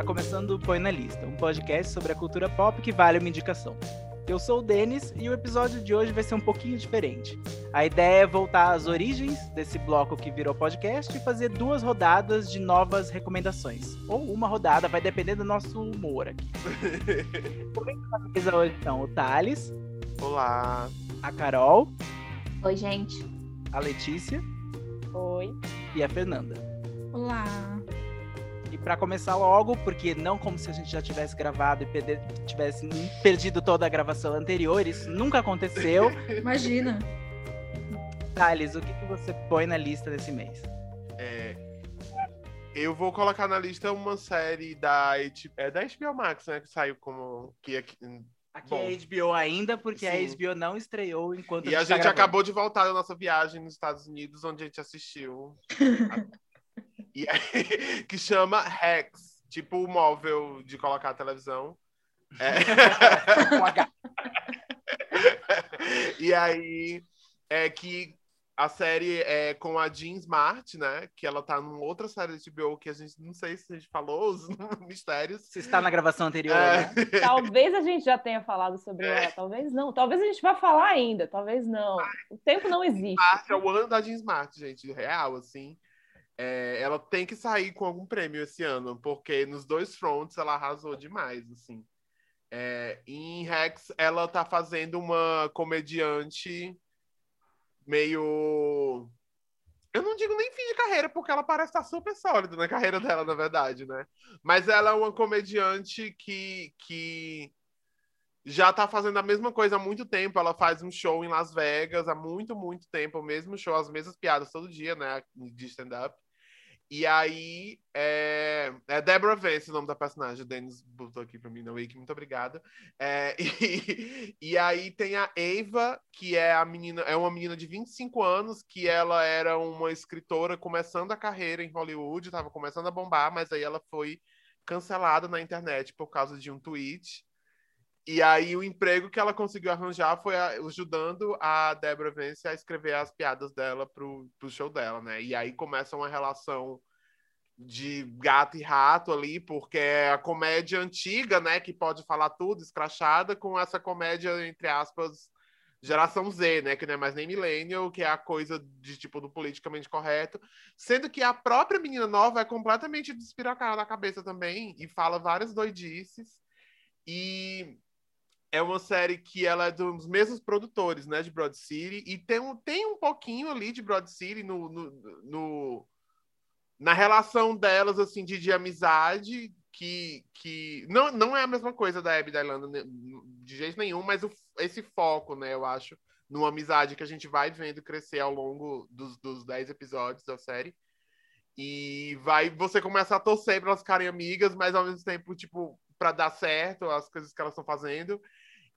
Tá começando o Põe na Lista, um podcast sobre a cultura pop que vale uma indicação. Eu sou o Denis e o episódio de hoje vai ser um pouquinho diferente. A ideia é voltar às origens desse bloco que virou podcast e fazer duas rodadas de novas recomendações. Ou uma rodada, vai depender do nosso humor aqui. Comigo na mesa hoje estão o Thales. Olá. A Carol. Oi, gente. A Letícia. Oi. E a Fernanda. Olá. Para começar logo, porque não como se a gente já tivesse gravado e perder, tivesse perdido toda a gravação anterior, isso nunca aconteceu. Imagina. Thales, o que, que você põe na lista desse mês? É, eu vou colocar na lista uma série da, é, da HBO Max, né? Que saiu como. Que, aqui Bom, é HBO ainda, porque sim. a HBO não estreou enquanto E a gente, a gente tá acabou de voltar da nossa viagem nos Estados Unidos, onde a gente assistiu. e aí, que chama Rex, tipo o móvel de colocar a televisão. É... e aí é que a série é com a Jean Smart, né? Que ela tá numa outra série de HBO que a gente não sei se a gente falou, os mistérios. Se está na gravação anterior, é. né? Talvez a gente já tenha falado sobre é. ela, talvez não. Talvez a gente vá falar ainda, talvez não. O tempo não existe. Smart é o ano da Jean Smart, gente, real, assim. É, ela tem que sair com algum prêmio esse ano, porque nos dois fronts ela arrasou demais, assim. É, em Rex, ela tá fazendo uma comediante meio. Eu não digo nem fim de carreira, porque ela parece estar super sólida na carreira dela, na verdade, né? Mas ela é uma comediante que, que já tá fazendo a mesma coisa há muito tempo. Ela faz um show em Las Vegas há muito, muito tempo, o mesmo show, as mesmas piadas todo dia, né? De stand-up. E aí, é, é Deborah Vance o nome da personagem. O Dennis botou aqui pra mim na Wiki, muito obrigada. É, e, e, aí tem a Eva, que é a menina, é uma menina de 25 anos, que ela era uma escritora começando a carreira em Hollywood, estava começando a bombar, mas aí ela foi cancelada na internet por causa de um tweet. E aí o emprego que ela conseguiu arranjar foi ajudando a Deborah Vance a escrever as piadas dela pro, pro show dela, né? E aí começa uma relação de gato e rato ali, porque é a comédia antiga, né, que pode falar tudo, escrachada, com essa comédia, entre aspas, geração Z, né, que não é mais nem millennial, que é a coisa de tipo do politicamente correto, sendo que a própria menina nova é completamente despiracada na cabeça também e fala várias doidices. E é uma série que ela é dos mesmos produtores, né, de Broad City, e tem um, tem um pouquinho ali de Broad City no, no, no na relação delas, assim, de, de amizade, que, que não, não é a mesma coisa da Abby da Irlanda, né, de jeito nenhum, mas o, esse foco, né, eu acho, numa amizade que a gente vai vendo crescer ao longo dos, dos dez episódios da série. E vai, você começa a torcer para elas ficarem amigas, mas ao mesmo tempo, tipo, para dar certo as coisas que elas estão fazendo.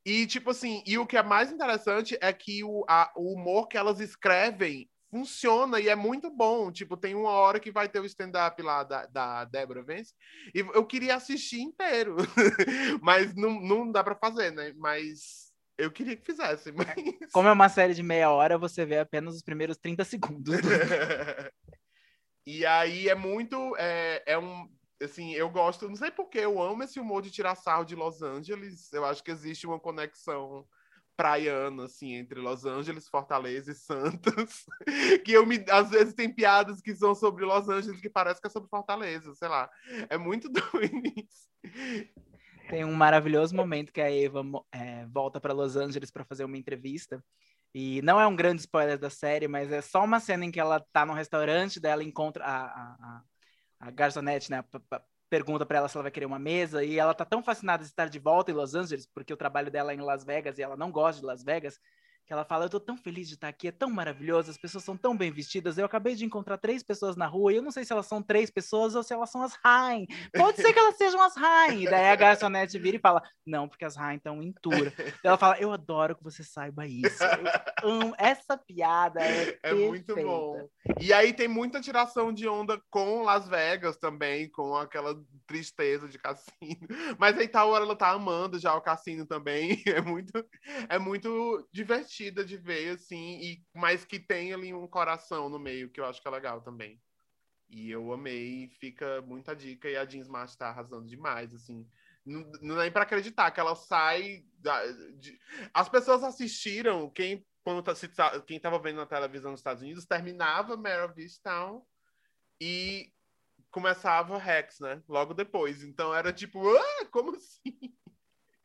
E, tipo assim, e o que é mais interessante é que o, a, o humor que elas escrevem funciona e é muito bom. Tipo, tem uma hora que vai ter o stand-up lá da, da Deborah Vance, e eu queria assistir inteiro, mas não, não dá para fazer, né? Mas eu queria que fizesse. Mas... Como é uma série de meia hora, você vê apenas os primeiros 30 segundos. e aí é muito. É, é um assim, eu gosto, não sei porque, eu amo esse humor de tirar sarro de Los Angeles. Eu acho que existe uma conexão praiana, assim, entre Los Angeles, Fortaleza e Santos. que eu me. Às vezes tem piadas que são sobre Los Angeles que parece que é sobre Fortaleza, sei lá. É muito doido isso. Tem um maravilhoso momento que a Eva é, volta para Los Angeles para fazer uma entrevista. E não é um grande spoiler da série, mas é só uma cena em que ela tá no restaurante dela encontra a, a, a garçonete, né, pergunta para ela se ela vai querer uma mesa e ela tá tão fascinada de estar de volta em Los Angeles, porque o trabalho dela é em Las Vegas e ela não gosta de Las Vegas, que ela fala: Eu tô tão feliz de estar aqui, é tão maravilhoso, as pessoas são tão bem vestidas. Eu acabei de encontrar três pessoas na rua e eu não sei se elas são três pessoas ou se elas são as Rain. Pode ser que elas sejam as Rain. Daí a garçonete vira e fala: Não, porque as Rain estão em tour. Ela fala: Eu adoro que você saiba isso. Eu amo. Essa piada é. É muito bom. E aí tem muita tiração de onda com Las Vegas também, com aquela tristeza de cassino. Mas aí tal hora ela tá amando já o cassino também. É muito, é muito divertido de ver, assim, e, mas que tem ali um coração no meio, que eu acho que é legal também. E eu amei, fica muita dica e a Jean Smart tá arrasando demais, assim. Não, não é nem para acreditar que ela sai. Da, de... As pessoas assistiram, quem, quando tá, se, quem tava vendo na televisão nos Estados Unidos, terminava Mare of Town e começava Rex, né? Logo depois. Então era tipo, ah, como assim?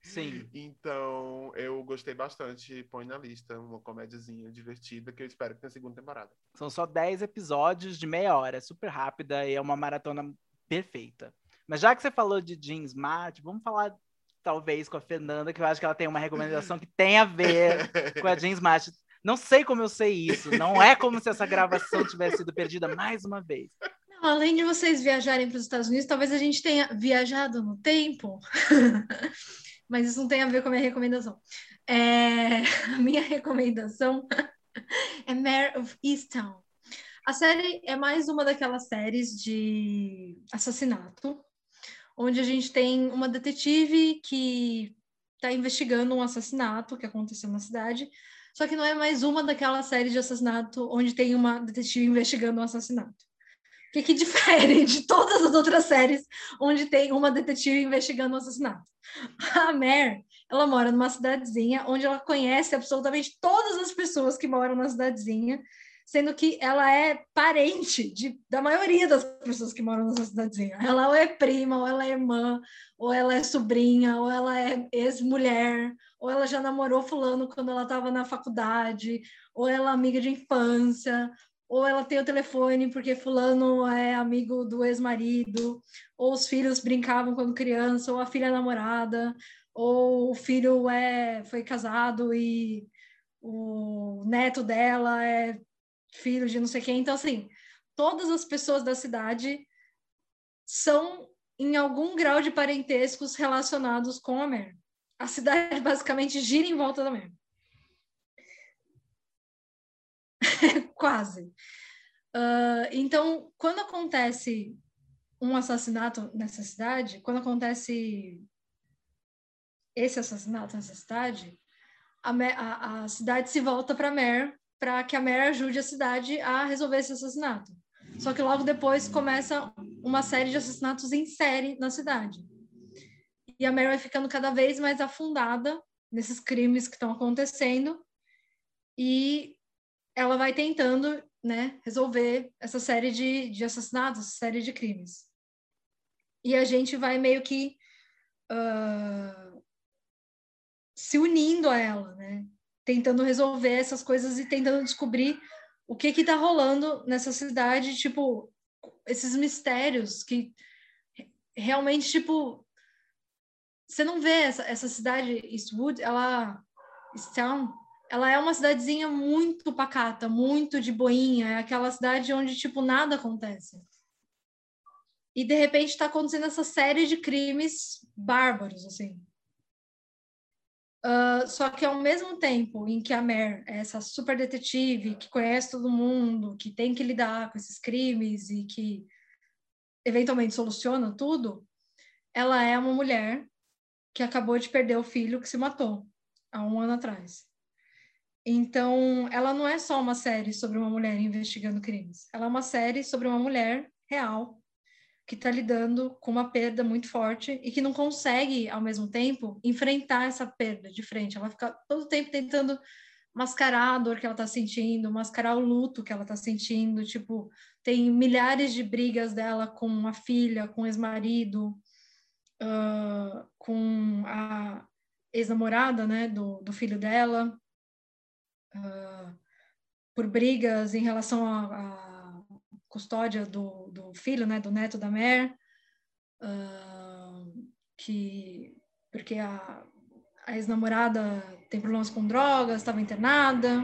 Sim. Então, eu gostei bastante. Põe na lista uma comédiazinha divertida que eu espero que tenha segunda temporada. São só 10 episódios de meia hora, é super rápida e é uma maratona perfeita. Mas já que você falou de Jean Smart, vamos falar talvez com a Fernanda, que eu acho que ela tem uma recomendação que tem a ver com a Jean Smart. Não sei como eu sei isso, não é como se essa gravação tivesse sido perdida mais uma vez. Não, além de vocês viajarem para os Estados Unidos, talvez a gente tenha viajado no tempo. mas isso não tem a ver com a minha recomendação. É, a minha recomendação é Mare of Easttown. A série é mais uma daquelas séries de assassinato, onde a gente tem uma detetive que está investigando um assassinato que aconteceu na cidade, só que não é mais uma daquelas séries de assassinato onde tem uma detetive investigando um assassinato. O que, que difere de todas as outras séries onde tem uma detetive investigando um assassinato? A Mare, ela mora numa cidadezinha onde ela conhece absolutamente todas as pessoas que moram na cidadezinha, sendo que ela é parente de, da maioria das pessoas que moram nessa cidadezinha. Ela ou é prima, ou ela é irmã, ou ela é sobrinha, ou ela é ex-mulher, ou ela já namorou fulano quando ela estava na faculdade, ou ela é amiga de infância, ou ela tem o telefone porque fulano é amigo do ex-marido, ou os filhos brincavam quando criança, ou a filha é namorada, ou o filho é foi casado e o neto dela é filho de não sei quem. Então, assim, todas as pessoas da cidade são em algum grau de parentescos relacionados com a Mer. A cidade basicamente gira em volta da Mer. Quase. Uh, então, quando acontece um assassinato nessa cidade, quando acontece esse assassinato nessa cidade, a, a, a cidade se volta para a Mer para que a Mer ajude a cidade a resolver esse assassinato. Só que logo depois começa uma série de assassinatos em série na cidade. E a Mer vai ficando cada vez mais afundada nesses crimes que estão acontecendo e ela vai tentando né, resolver essa série de, de assassinatos, essa série de crimes. E a gente vai meio que uh, se unindo a ela, né? Tentando resolver essas coisas e tentando descobrir o que que tá rolando nessa cidade, tipo, esses mistérios que realmente, tipo, você não vê essa, essa cidade, Eastwood, ela, Easttown, ela é uma cidadezinha muito pacata, muito de boinha, é aquela cidade onde, tipo, nada acontece. E, de repente, está acontecendo essa série de crimes bárbaros, assim. Uh, só que, ao mesmo tempo em que a Mare é essa super detetive que conhece todo mundo, que tem que lidar com esses crimes e que, eventualmente, soluciona tudo, ela é uma mulher que acabou de perder o filho que se matou há um ano atrás. Então, ela não é só uma série sobre uma mulher investigando crimes. Ela é uma série sobre uma mulher real que está lidando com uma perda muito forte e que não consegue, ao mesmo tempo, enfrentar essa perda de frente. Ela fica todo o tempo tentando mascarar a dor que ela está sentindo, mascarar o luto que ela está sentindo. Tipo, tem milhares de brigas dela com a filha, com o ex-marido, uh, com a ex-namorada, né, do, do filho dela uh, por brigas em relação à custódia do, do, filho, né, do neto da Mer, uh, que porque a, a ex-namorada tem problemas com drogas, estava internada.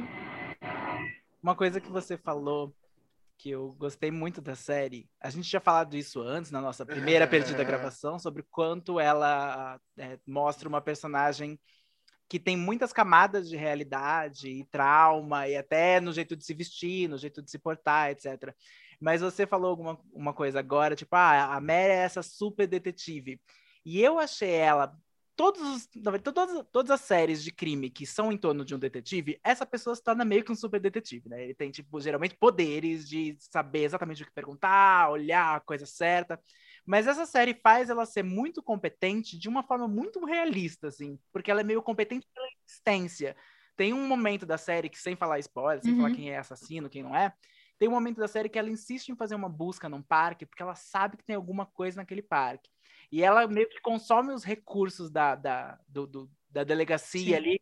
Uma coisa que você falou que eu gostei muito da série. A gente tinha falado isso antes na nossa primeira perdida gravação sobre quanto ela é, mostra uma personagem que tem muitas camadas de realidade e trauma, e até no jeito de se vestir, no jeito de se portar, etc. Mas você falou alguma uma coisa agora, tipo, ah, a Mary é essa super detetive. E eu achei ela todos, todas, todas as séries de crime que são em torno de um detetive, essa pessoa se torna meio que um super detetive, né? Ele tem, tipo, geralmente poderes de saber exatamente o que perguntar, olhar a coisa certa. Mas essa série faz ela ser muito competente de uma forma muito realista, assim, porque ela é meio competente pela existência. Tem um momento da série que, sem falar spoiler, sem Uhum. falar quem é assassino, quem não é, tem um momento da série que ela insiste em fazer uma busca num parque, porque ela sabe que tem alguma coisa naquele parque. E ela meio que consome os recursos da, da, do- do- da delegacia Sim. ali,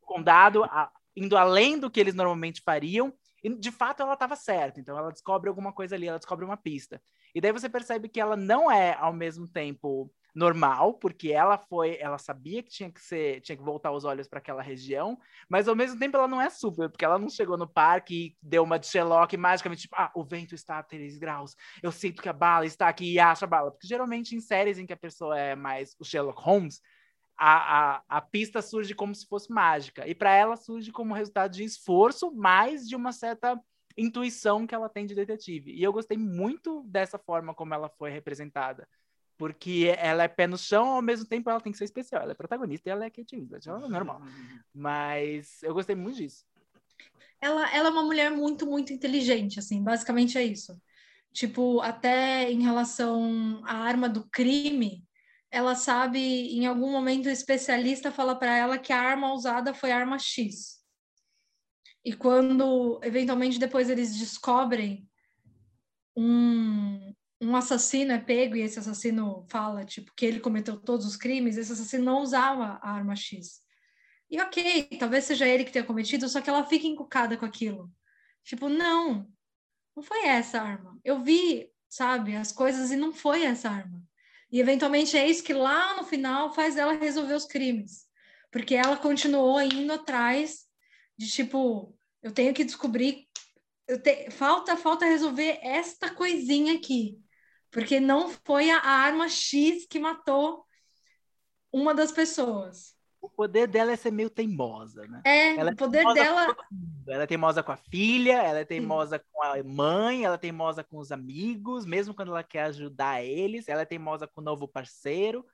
do condado, a- indo além do que eles normalmente fariam. E de fato ela estava certa. Então ela descobre alguma coisa ali, ela descobre uma pista. E daí você percebe que ela não é ao mesmo tempo normal, porque ela foi, ela sabia que tinha que ser, tinha que voltar os olhos para aquela região, mas ao mesmo tempo ela não é super, porque ela não chegou no parque e deu uma de Sherlock magicamente, tipo, ah, o vento está a 3 graus, eu sinto que a bala está aqui e acha a bala. Porque geralmente em séries em que a pessoa é mais o Sherlock Holmes, a, a, a pista surge como se fosse mágica. E para ela surge como resultado de esforço, mais de uma certa intuição que ela tem de detetive. E eu gostei muito dessa forma como ela foi representada. Porque ela é pé no chão, ao mesmo tempo ela tem que ser especial. Ela é protagonista e ela é Kate Winslet. Ela é normal. Mas eu gostei muito disso. Ela, ela é uma mulher muito, muito inteligente, assim, basicamente é isso. Tipo, até em relação à arma do crime, ela sabe, em algum momento, o especialista fala para ela que a arma usada foi a arma X. E quando, eventualmente, depois eles descobrem um, um assassino é pego e esse assassino fala, tipo, que ele cometeu todos os crimes, esse assassino não usava a arma X. E ok, talvez seja ele que tenha cometido, só que ela fica encucada com aquilo. Tipo, não, não foi essa arma. Eu vi, sabe, as coisas e não foi essa arma. E eventualmente é isso que lá no final faz ela resolver os crimes. Porque ela continuou indo atrás de tipo, eu tenho que descobrir, eu te, falta, falta resolver esta coisinha aqui. Porque não foi a, a arma X que matou uma das pessoas. O poder dela é ser meio teimosa, né? É, Ela é o poder dela. Ela é teimosa com a filha, ela é teimosa com a mãe, ela é teimosa com os amigos, mesmo quando ela quer ajudar eles, ela é teimosa com o novo parceiro.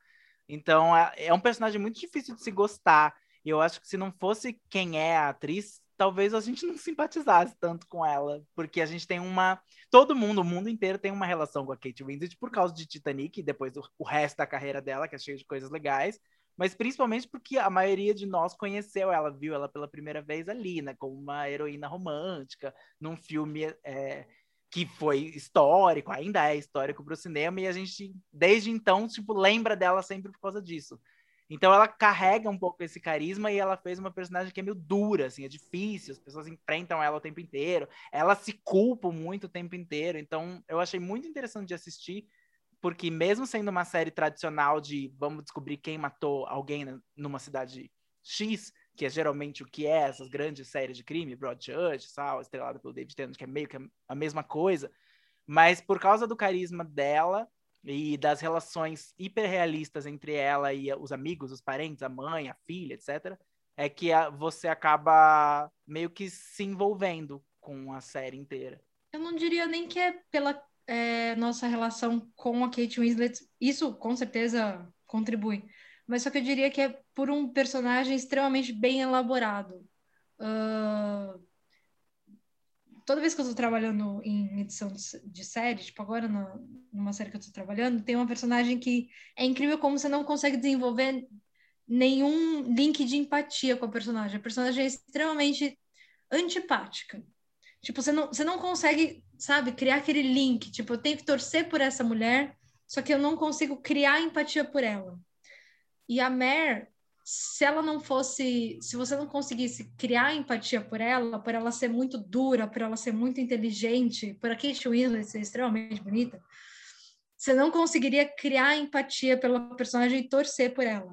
Então, é- é um personagem muito difícil de se gostar. E eu acho que se não fosse quem é a atriz, talvez a gente não simpatizasse tanto com ela, porque a gente tem uma todo mundo, o mundo inteiro tem uma relação com a Kate Winslet por causa de Titanic e depois o, o resto da carreira dela, que é cheio de coisas legais, mas principalmente porque a maioria de nós conheceu ela, viu ela pela primeira vez ali, né, como uma heroína romântica, num filme é, que foi histórico, ainda é histórico para o cinema, e a gente, desde então, tipo, lembra dela sempre por causa disso. Então ela carrega um pouco esse carisma e ela fez uma personagem que é meio dura, assim, é difícil, as pessoas enfrentam ela o tempo inteiro, ela se culpa muito o tempo inteiro, então eu achei muito interessante de assistir, porque mesmo sendo uma série tradicional de vamos descobrir quem matou alguém numa cidade X, que é geralmente o que é essas grandes séries de crime, Broadchurch, Sal, estrelada pelo David Tennant, que é meio que a mesma coisa, mas por causa do carisma dela e das relações hiperrealistas entre ela e os amigos, os parentes, a mãe, a filha, etc., é que você acaba meio que se envolvendo com a série inteira. Eu não diria nem que é pela é, nossa relação com a Kate Winslet. Isso com certeza contribui. Mas só que eu diria que é por um personagem extremamente bem elaborado. Ah, toda vez que eu estou trabalhando em edição de, série, tipo agora numa série que eu estou trabalhando, tem uma personagem que é incrível como você não consegue desenvolver nenhum link de empatia com a personagem. A personagem é extremamente antipática. Tipo, você não, você não consegue, sabe, criar aquele link. Tipo, eu tenho que torcer por essa mulher, só que eu não consigo criar empatia por ela. E a Mare, se ela não fosse, se você não conseguisse criar empatia por ela, por ela ser muito dura, por ela ser muito inteligente, por a Kate Winslet ser extremamente bonita, você não conseguiria criar empatia pela personagem e torcer por ela.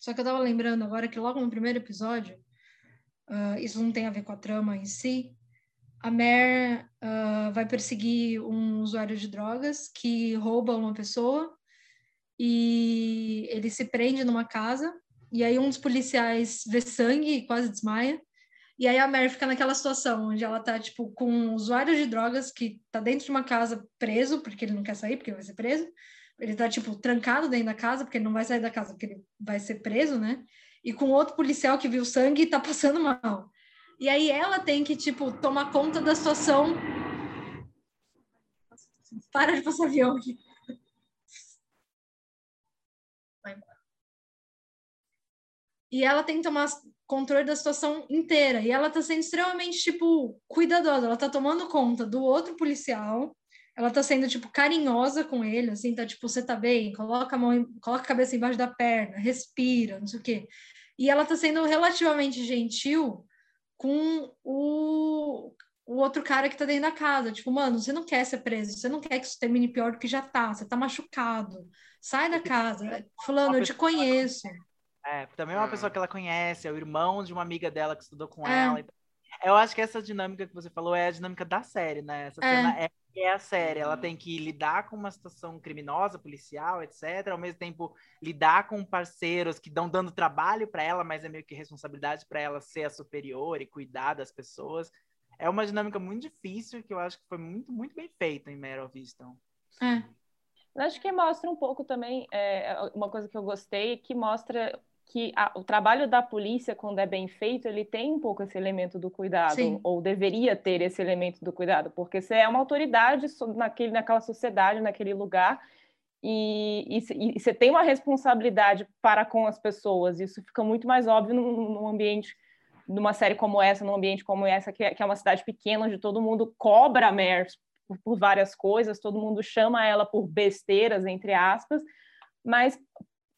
Só que eu tava lembrando agora que logo no primeiro episódio, ah, isso não tem a ver com a trama em si, a Mare ah, vai perseguir um usuário de drogas que rouba uma pessoa e ele se prende numa casa e aí um dos policiais vê sangue e quase desmaia e aí a Mare fica naquela situação onde ela tá tipo com um usuário de drogas que tá dentro de uma casa preso porque ele não quer sair porque vai ser preso ele tá, tipo, trancado dentro da casa, porque ele não vai sair da casa, porque ele vai ser preso, né? E com outro policial que viu sangue e tá passando mal. E aí ela tem que, tipo, tomar conta da situação. Para de passar avião aqui. Vai embora. E ela tem que tomar controle da situação inteira. E ela tá sendo extremamente, tipo, cuidadosa. Ela tá tomando conta do outro policial. Ela tá sendo, tipo, carinhosa com ele, assim, tá, tipo, você tá bem? Coloca a mão, coloca a cabeça embaixo da perna, respira, não sei o quê. E ela tá sendo relativamente gentil com o, o outro cara que tá dentro da casa. Tipo, mano, você não quer ser preso, você não quer que isso termine pior do que já tá, você tá machucado. Sai da casa. Fulano, eu te conheço. É, também é uma pessoa Hum. que ela conhece, é o irmão de uma amiga dela que estudou com É. ela. Então, Eu acho que essa dinâmica que você falou é a dinâmica da série, né? Essa É. cena é, é a série. Ela tem que lidar com uma situação criminosa, policial, etc. Ao mesmo tempo, lidar com parceiros que dão dando trabalho para ela, mas é meio que responsabilidade para ela ser a superior e cuidar das pessoas. É uma dinâmica muito difícil que eu acho que foi muito, muito bem feita em Mare of Easton. É. Acho que mostra um pouco também, é, uma coisa que eu gostei, que mostra que a- o trabalho da polícia, quando é bem feito, ele tem um pouco esse elemento do cuidado, Sim. ou deveria ter esse elemento do cuidado, porque você é uma autoridade naquele, naquela sociedade, naquele lugar, e, e, e você tem uma responsabilidade para com as pessoas, isso fica muito mais óbvio num, num ambiente, numa série como essa, num ambiente como essa, que é, que é uma cidade pequena, onde todo mundo cobra a Mare por, por várias coisas, todo mundo chama ela por besteiras, entre aspas, mas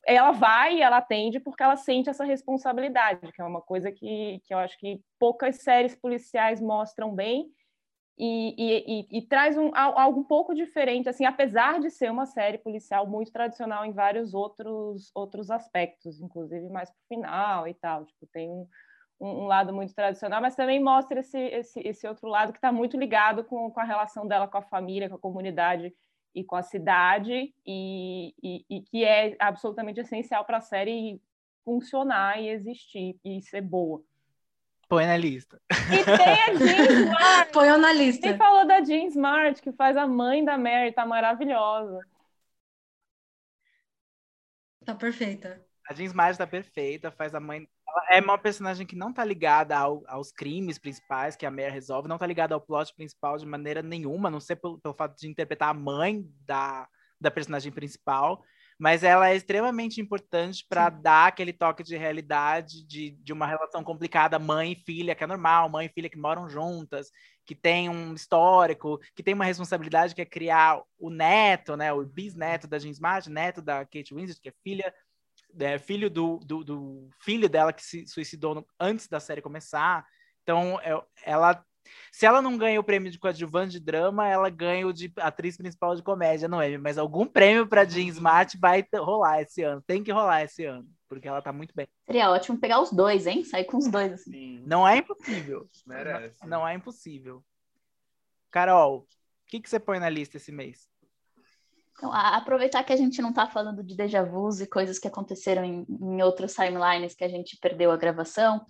ela vai e ela atende porque ela sente essa responsabilidade, que é uma coisa que, que eu acho que poucas séries policiais mostram bem e, e, e, e traz um, al- algo um pouco diferente, assim, apesar de ser uma série policial muito tradicional em vários outros, outros aspectos, inclusive mais pro final e tal, tipo, tem um, um lado muito tradicional, mas também mostra esse, esse, esse outro lado que está muito ligado com, com a relação dela com a família, com a comunidade e com a cidade, e, e, e que é absolutamente essencial para a série funcionar e existir e ser boa. Põe na lista. E tem a Jean Smart, Põe na lista. quem falou da Jean Smart, que faz a mãe da Mary, tá maravilhosa. Tá perfeita. A Jean Smart tá perfeita, faz a mãe. Ela é uma personagem que não tá ligada ao- aos crimes principais que a Mare resolve, não tá ligada ao plot principal de maneira nenhuma, a não ser pelo, pelo fato de interpretar a mãe da, da personagem principal. Mas ela é extremamente importante para dar aquele toque de realidade de, de uma relação complicada, mãe e filha, que é normal, mãe e filha que moram juntas, que tem um histórico, que tem uma responsabilidade que é criar o neto, né, o bisneto da Jean Smart, neto da Kate Winslet, que é filha é, filho do, do, do filho dela que se suicidou no- antes da série começar. Então, é- ela, se ela não ganha o prêmio de coadjuvante de drama, ela ganha o de atriz principal de comédia, não é? Mas algum prêmio para Jean Smart vai rolar esse ano. Tem que rolar esse ano, porque ela tá muito bem. Seria ótimo pegar os dois, hein? Sair com os dois. Assim. Sim, Não é impossível. merece. Não, não é impossível. Carol, o que, que você põe na lista esse mês? Então, aproveitar que a gente não está falando de déjà vus e coisas que aconteceram em, em outros timelines que a gente perdeu a gravação,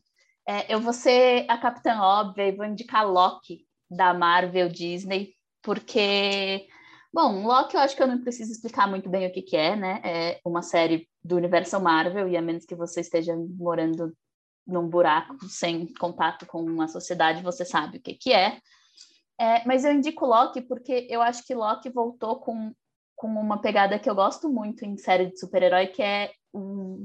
é, eu vou ser a Capitã Óbvia e vou indicar Loki, da Marvel Disney, porque, bom, Loki eu acho que eu não preciso explicar muito bem o que, que é, né? É uma série do universo Marvel, e a menos que você esteja morando num buraco sem contato com a sociedade, você sabe o que, que é. É, mas eu indico Loki porque eu acho que Loki voltou com com uma pegada que eu gosto muito em série de super-herói, que é um,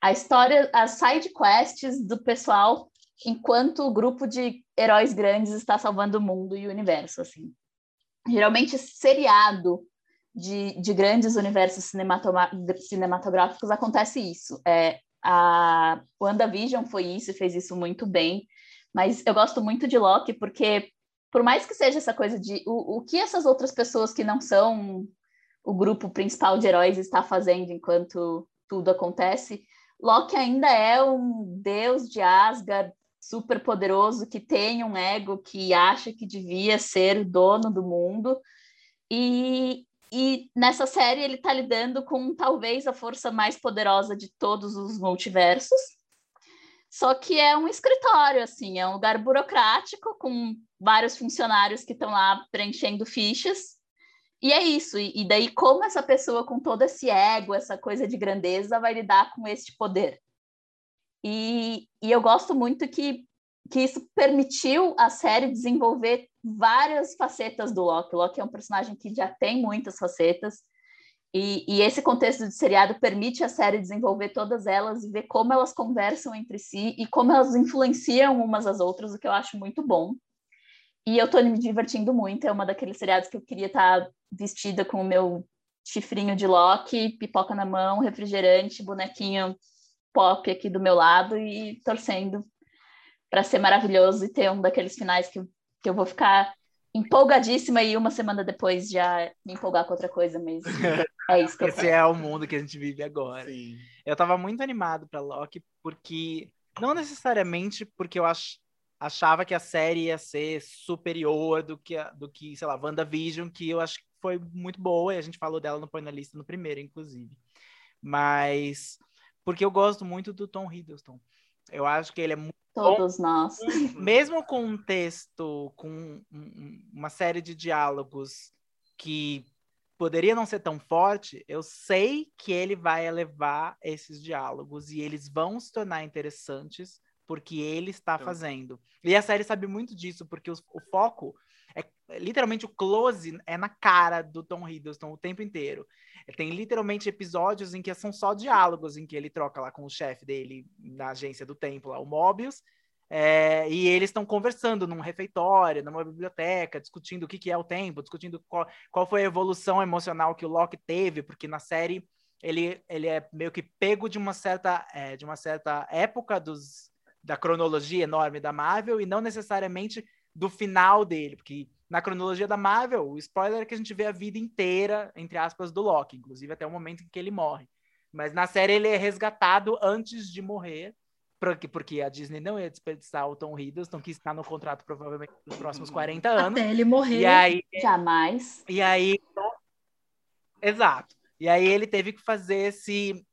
a história, as side quests do pessoal enquanto o grupo de heróis grandes está salvando o mundo e o universo, assim. Geralmente seriado de, de grandes universos cinematográficos acontece isso. É, a WandaVision foi isso e fez isso muito bem, mas eu gosto muito de Loki porque por mais que seja essa coisa de o, o que essas outras pessoas que não são o grupo principal de heróis está fazendo enquanto tudo acontece, Loki ainda é um deus de Asgard super poderoso que tem um ego que acha que devia ser o dono do mundo. E, e nessa série ele está lidando com talvez a força mais poderosa de todos os multiversos. Só que é um escritório assim é um lugar burocrático com vários funcionários que estão lá preenchendo fichas e é isso. E, e daí, como essa pessoa com todo esse ego, essa coisa de grandeza, vai lidar com este poder? E, e eu gosto muito que, que isso permitiu a série desenvolver várias facetas do Loki. Loki é um personagem que já tem muitas facetas. E, e, esse contexto de seriado permite a série desenvolver todas elas e ver como elas conversam entre si e como elas influenciam umas às outras, o que eu acho muito bom. E eu tô me divertindo muito, é uma daqueles seriados que eu queria estar tá vestida com o meu chifrinho de Loki, pipoca na mão, refrigerante, bonequinho pop aqui do meu lado e torcendo para ser maravilhoso e ter um daqueles finais que, que eu vou ficar empolgadíssima e uma semana depois já me empolgar com outra coisa mesmo. É isso que eu Esse é o mundo que a gente vive agora. Sim. Eu tava muito animado para Loki porque não necessariamente porque eu ach, achava que a série ia ser superior do que do que, sei lá, WandaVision, que eu acho que foi muito boa e a gente falou dela no Põe na Lista no primeiro, inclusive. Mas porque eu gosto muito do Tom Hiddleston. Eu acho que ele é muito Todos nós. Mesmo com um texto, com uma série de diálogos que poderia não ser tão forte, eu sei que ele vai elevar esses diálogos e eles vão se tornar interessantes porque ele está então. fazendo. E a série sabe muito disso, porque o, o foco é literalmente o close é na cara do Tom Hiddleston o tempo inteiro. Tem literalmente episódios em que são só diálogos, em que ele troca lá com o chefe dele na agência do tempo, lá, o Mobius, é, e eles estão conversando num refeitório, numa biblioteca, discutindo o que, que é o tempo, discutindo qual, qual foi a evolução emocional que o Loki teve, porque na série ele, ele é meio que pego de uma certa, é, de uma certa época dos, da cronologia enorme da Marvel e não necessariamente do final dele, porque na cronologia da Marvel, o spoiler é que a gente vê a vida inteira, entre aspas, do Loki, inclusive até o momento em que ele morre. Mas na série ele é resgatado antes de morrer, porque, a Disney não ia desperdiçar o Tom Hiddleston, que está no contrato provavelmente nos próximos 40 anos. Até ele morrer. E aí, Jamais. E aí. Exato. E aí ele teve que fazer esse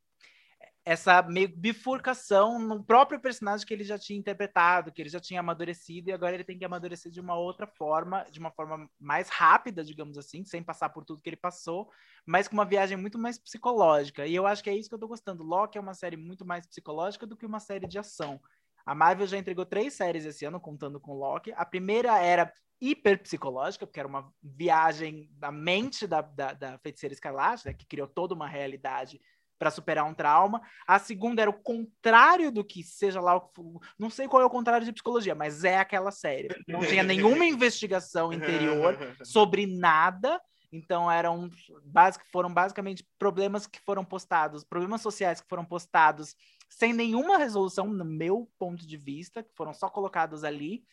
essa meio bifurcação no próprio personagem que ele já tinha interpretado, que ele já tinha amadurecido, e agora ele tem que amadurecer de uma outra forma, de uma forma mais rápida, digamos assim, sem passar por tudo que ele passou, mas com uma viagem muito mais psicológica. E eu acho que é isso que eu tô gostando. Loki é uma série muito mais psicológica do que uma série de ação. A Marvel já entregou três séries esse ano, contando com Loki. A primeira era hiper psicológica, porque era uma viagem da mente da, da, da feiticeira escarlate, né, que criou toda uma realidade para superar um trauma. A segunda era o contrário do que seja lá o não sei qual é o contrário de psicologia, mas é aquela série. Não tinha nenhuma investigação interior sobre nada. Então eram basic, foram basicamente problemas que foram postados, problemas sociais que foram postados sem nenhuma resolução no meu ponto de vista, que foram só colocados ali.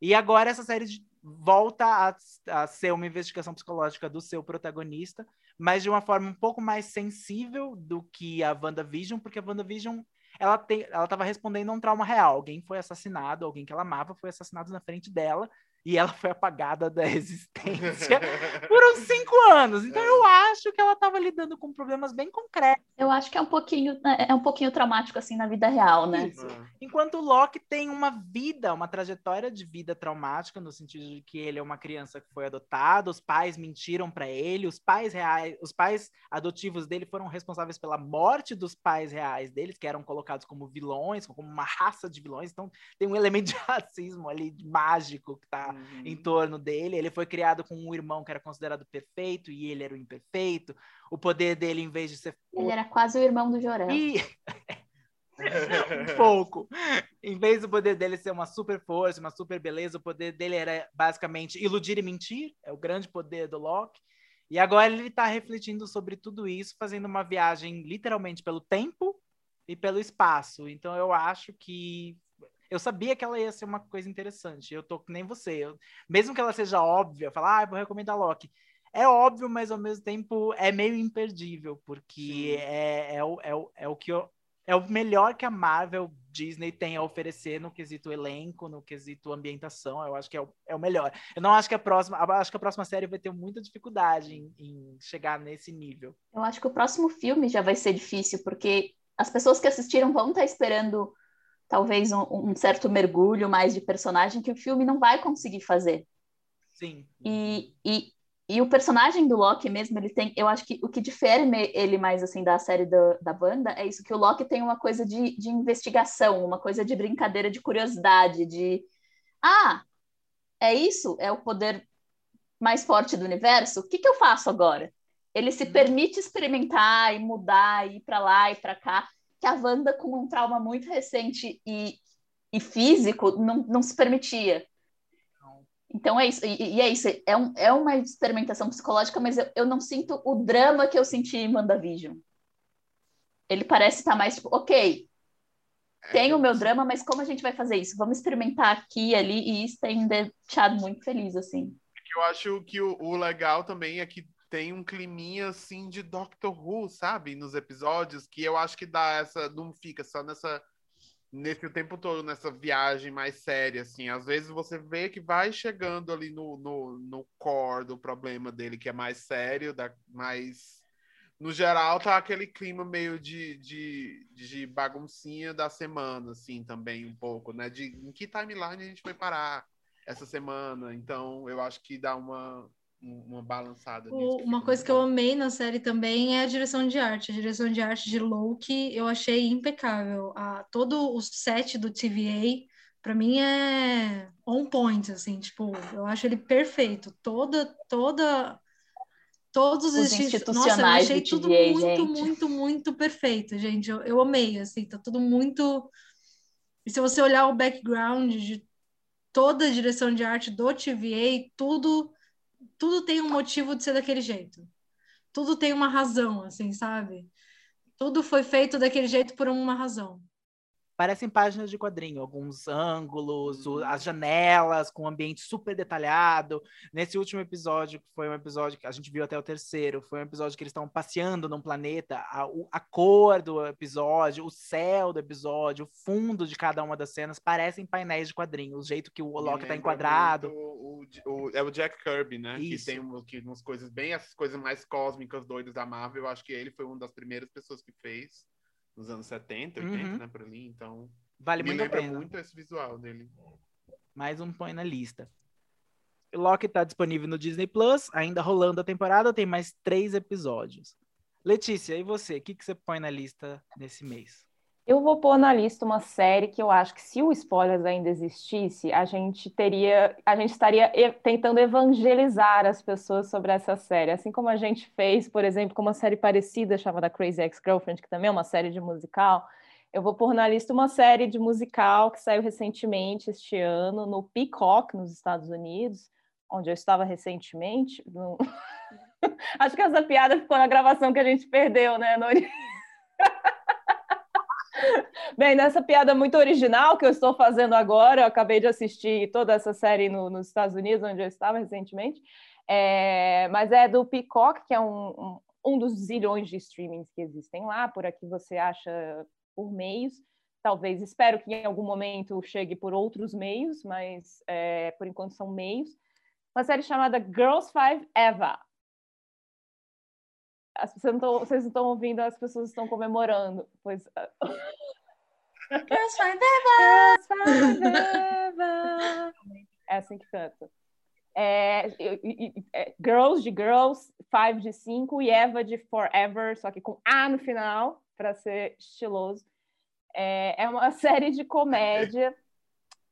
E agora essa série volta a, a ser uma investigação psicológica do seu protagonista, mas de uma forma um pouco mais sensível do que a WandaVision, porque a WandaVision ela ela estava respondendo a um trauma real. Alguém foi assassinado, alguém que ela amava foi assassinado na frente dela e ela foi apagada da existência por uns cinco anos. Então eu é. acho que ela estava lidando com problemas bem concretos. Eu acho que é um pouquinho né, é um pouquinho traumático assim na vida real, né? Isso. É. Enquanto o Loki tem uma vida, uma trajetória de vida traumática no sentido de que ele é uma criança que foi adotada, os pais mentiram para ele, os pais reais, os pais adotivos dele foram responsáveis pela morte dos pais reais deles, que eram colocados como vilões, como uma raça de vilões. Então tem um elemento de racismo ali mágico que uhum. em torno dele. Ele foi criado com um irmão que era considerado perfeito e ele era o imperfeito. O poder dele, em vez de ser. Ele era quase o irmão do Jorel. E... um pouco. Em vez do poder dele ser uma super força, uma super beleza, o poder dele era basicamente iludir e mentir. É o grande poder do Loki. E agora ele está refletindo sobre tudo isso, fazendo uma viagem literalmente pelo tempo e pelo espaço. Então eu acho que eu sabia que ela ia ser uma coisa interessante. Eu tô que nem você. Eu, mesmo que ela seja óbvia, falar, ah, vou recomendar Loki. É óbvio, mas ao mesmo tempo é meio imperdível, porque é, é, o, é, o, é o que eu, é o melhor que a Marvel Disney tem a oferecer no quesito elenco, no quesito ambientação. Eu acho que é o, é o melhor. Eu não acho que a próxima, acho que a próxima série vai ter muita dificuldade em, em chegar nesse nível. Eu acho que o próximo filme já vai ser difícil, porque as pessoas que assistiram vão estar esperando talvez um, um, certo mergulho mais de personagem que o filme não vai conseguir fazer. Sim. E, e, e o personagem do Loki mesmo, ele tem, eu acho que o que difere ele mais assim da série do, da banda é isso que o Loki tem uma coisa de, de investigação, uma coisa de brincadeira, de curiosidade, de ah, é isso, é o poder mais forte do universo. O que, que eu faço agora? Ele se uhum. permite experimentar e mudar, e ir para lá e para cá. Que a Wanda, com um trauma muito recente e, e físico, não, não se permitia. Então é isso, e, e, é isso, é, um, é uma experimentação psicológica, mas eu, eu não sinto o drama que eu senti em WandaVision. Ele parece estar mais tipo, ok, é, tem o meu drama, mas como a gente vai fazer isso? Vamos experimentar aqui e ali, e isso tem deixado muito feliz, assim. Eu acho que o, o legal também é que tem um climinha assim de Doctor Who, sabe? Nos episódios, que eu acho que dá essa. Não fica só nessa nesse o tempo todo nessa viagem mais séria, assim. Às vezes você vê que vai chegando ali no, no, no core do problema dele, que é mais sério, da, mais... No geral, tá aquele clima meio de, de, de baguncinha da semana, assim, também, um pouco, né? De em que timeline a gente vai parar essa semana. Então, eu acho que dá uma, uma balançada. O, uma coisa que eu amei na série também é a direção de arte. A direção de arte de Loki eu achei impecável. A, todo o set do TVA, para mim, é on point, assim, tipo, eu acho ele perfeito. Toda, toda. Todos os, os institucionais Nossa, eu achei tudo TVA, muito, gente. muito, muito perfeito, gente. Eu, eu amei, assim, tá tudo muito. E se você olhar o background de toda a direção de arte do TVA, tudo tudo tem um motivo de ser daquele jeito. Tudo tem uma razão, assim, sabe? Tudo foi feito daquele jeito por uma razão. Parecem páginas de quadrinho, alguns ângulos, as janelas com um ambiente super detalhado. Nesse último episódio, que foi um episódio que a gente viu até o terceiro, foi um episódio que eles estavam passeando num planeta, a, a cor do episódio, o céu do episódio, o fundo de cada uma das cenas parecem painéis de quadrinho, o jeito que o Loki está enquadrado. O, o, é o Jack Kirby, né? Isso. Que tem um, que, umas coisas bem, essas coisas mais cósmicas, doidas da Marvel. Eu acho que ele foi uma das primeiras pessoas que fez nos anos 70, 80, uhum. né, por ali, então vale me muito lembra a pena. muito esse visual dele. Mais um põe na lista. Loki está disponível no Disney Plus, ainda rolando a temporada, tem mais três episódios. Letícia, e você? O que, que você põe na lista nesse mês? Eu vou pôr na lista uma série que eu acho que se o Spoilers ainda existisse, a gente teria, a gente estaria tentando evangelizar as pessoas sobre essa série, assim como a gente fez, por exemplo, com uma série parecida chamada Crazy Ex-Girlfriend, que também é uma série de musical. Eu vou pôr na lista uma série de musical que saiu recentemente este ano no Peacock, nos Estados Unidos, onde eu estava recentemente. No... acho que essa piada ficou na gravação que a gente perdeu, né, Nori? Bem, nessa piada muito original que eu estou fazendo agora, eu acabei de assistir toda essa série no, nos Estados Unidos, onde eu estava recentemente, é, mas é do Peacock, que é um, um, um dos zilhões de streamings que existem lá, por aqui você acha por meios, talvez, espero que em algum momento chegue por outros meios, mas é, por enquanto são meios, uma série chamada Girls Five Eva, as pessoas não vocês não estão ouvindo, as pessoas estão comemorando. Pois. Ah. Girls É assim que canta. É, é, girls de Girls, Five de cinco e Eva de Forever, só que com A no final, para ser estiloso. É, é, uma série de comédia,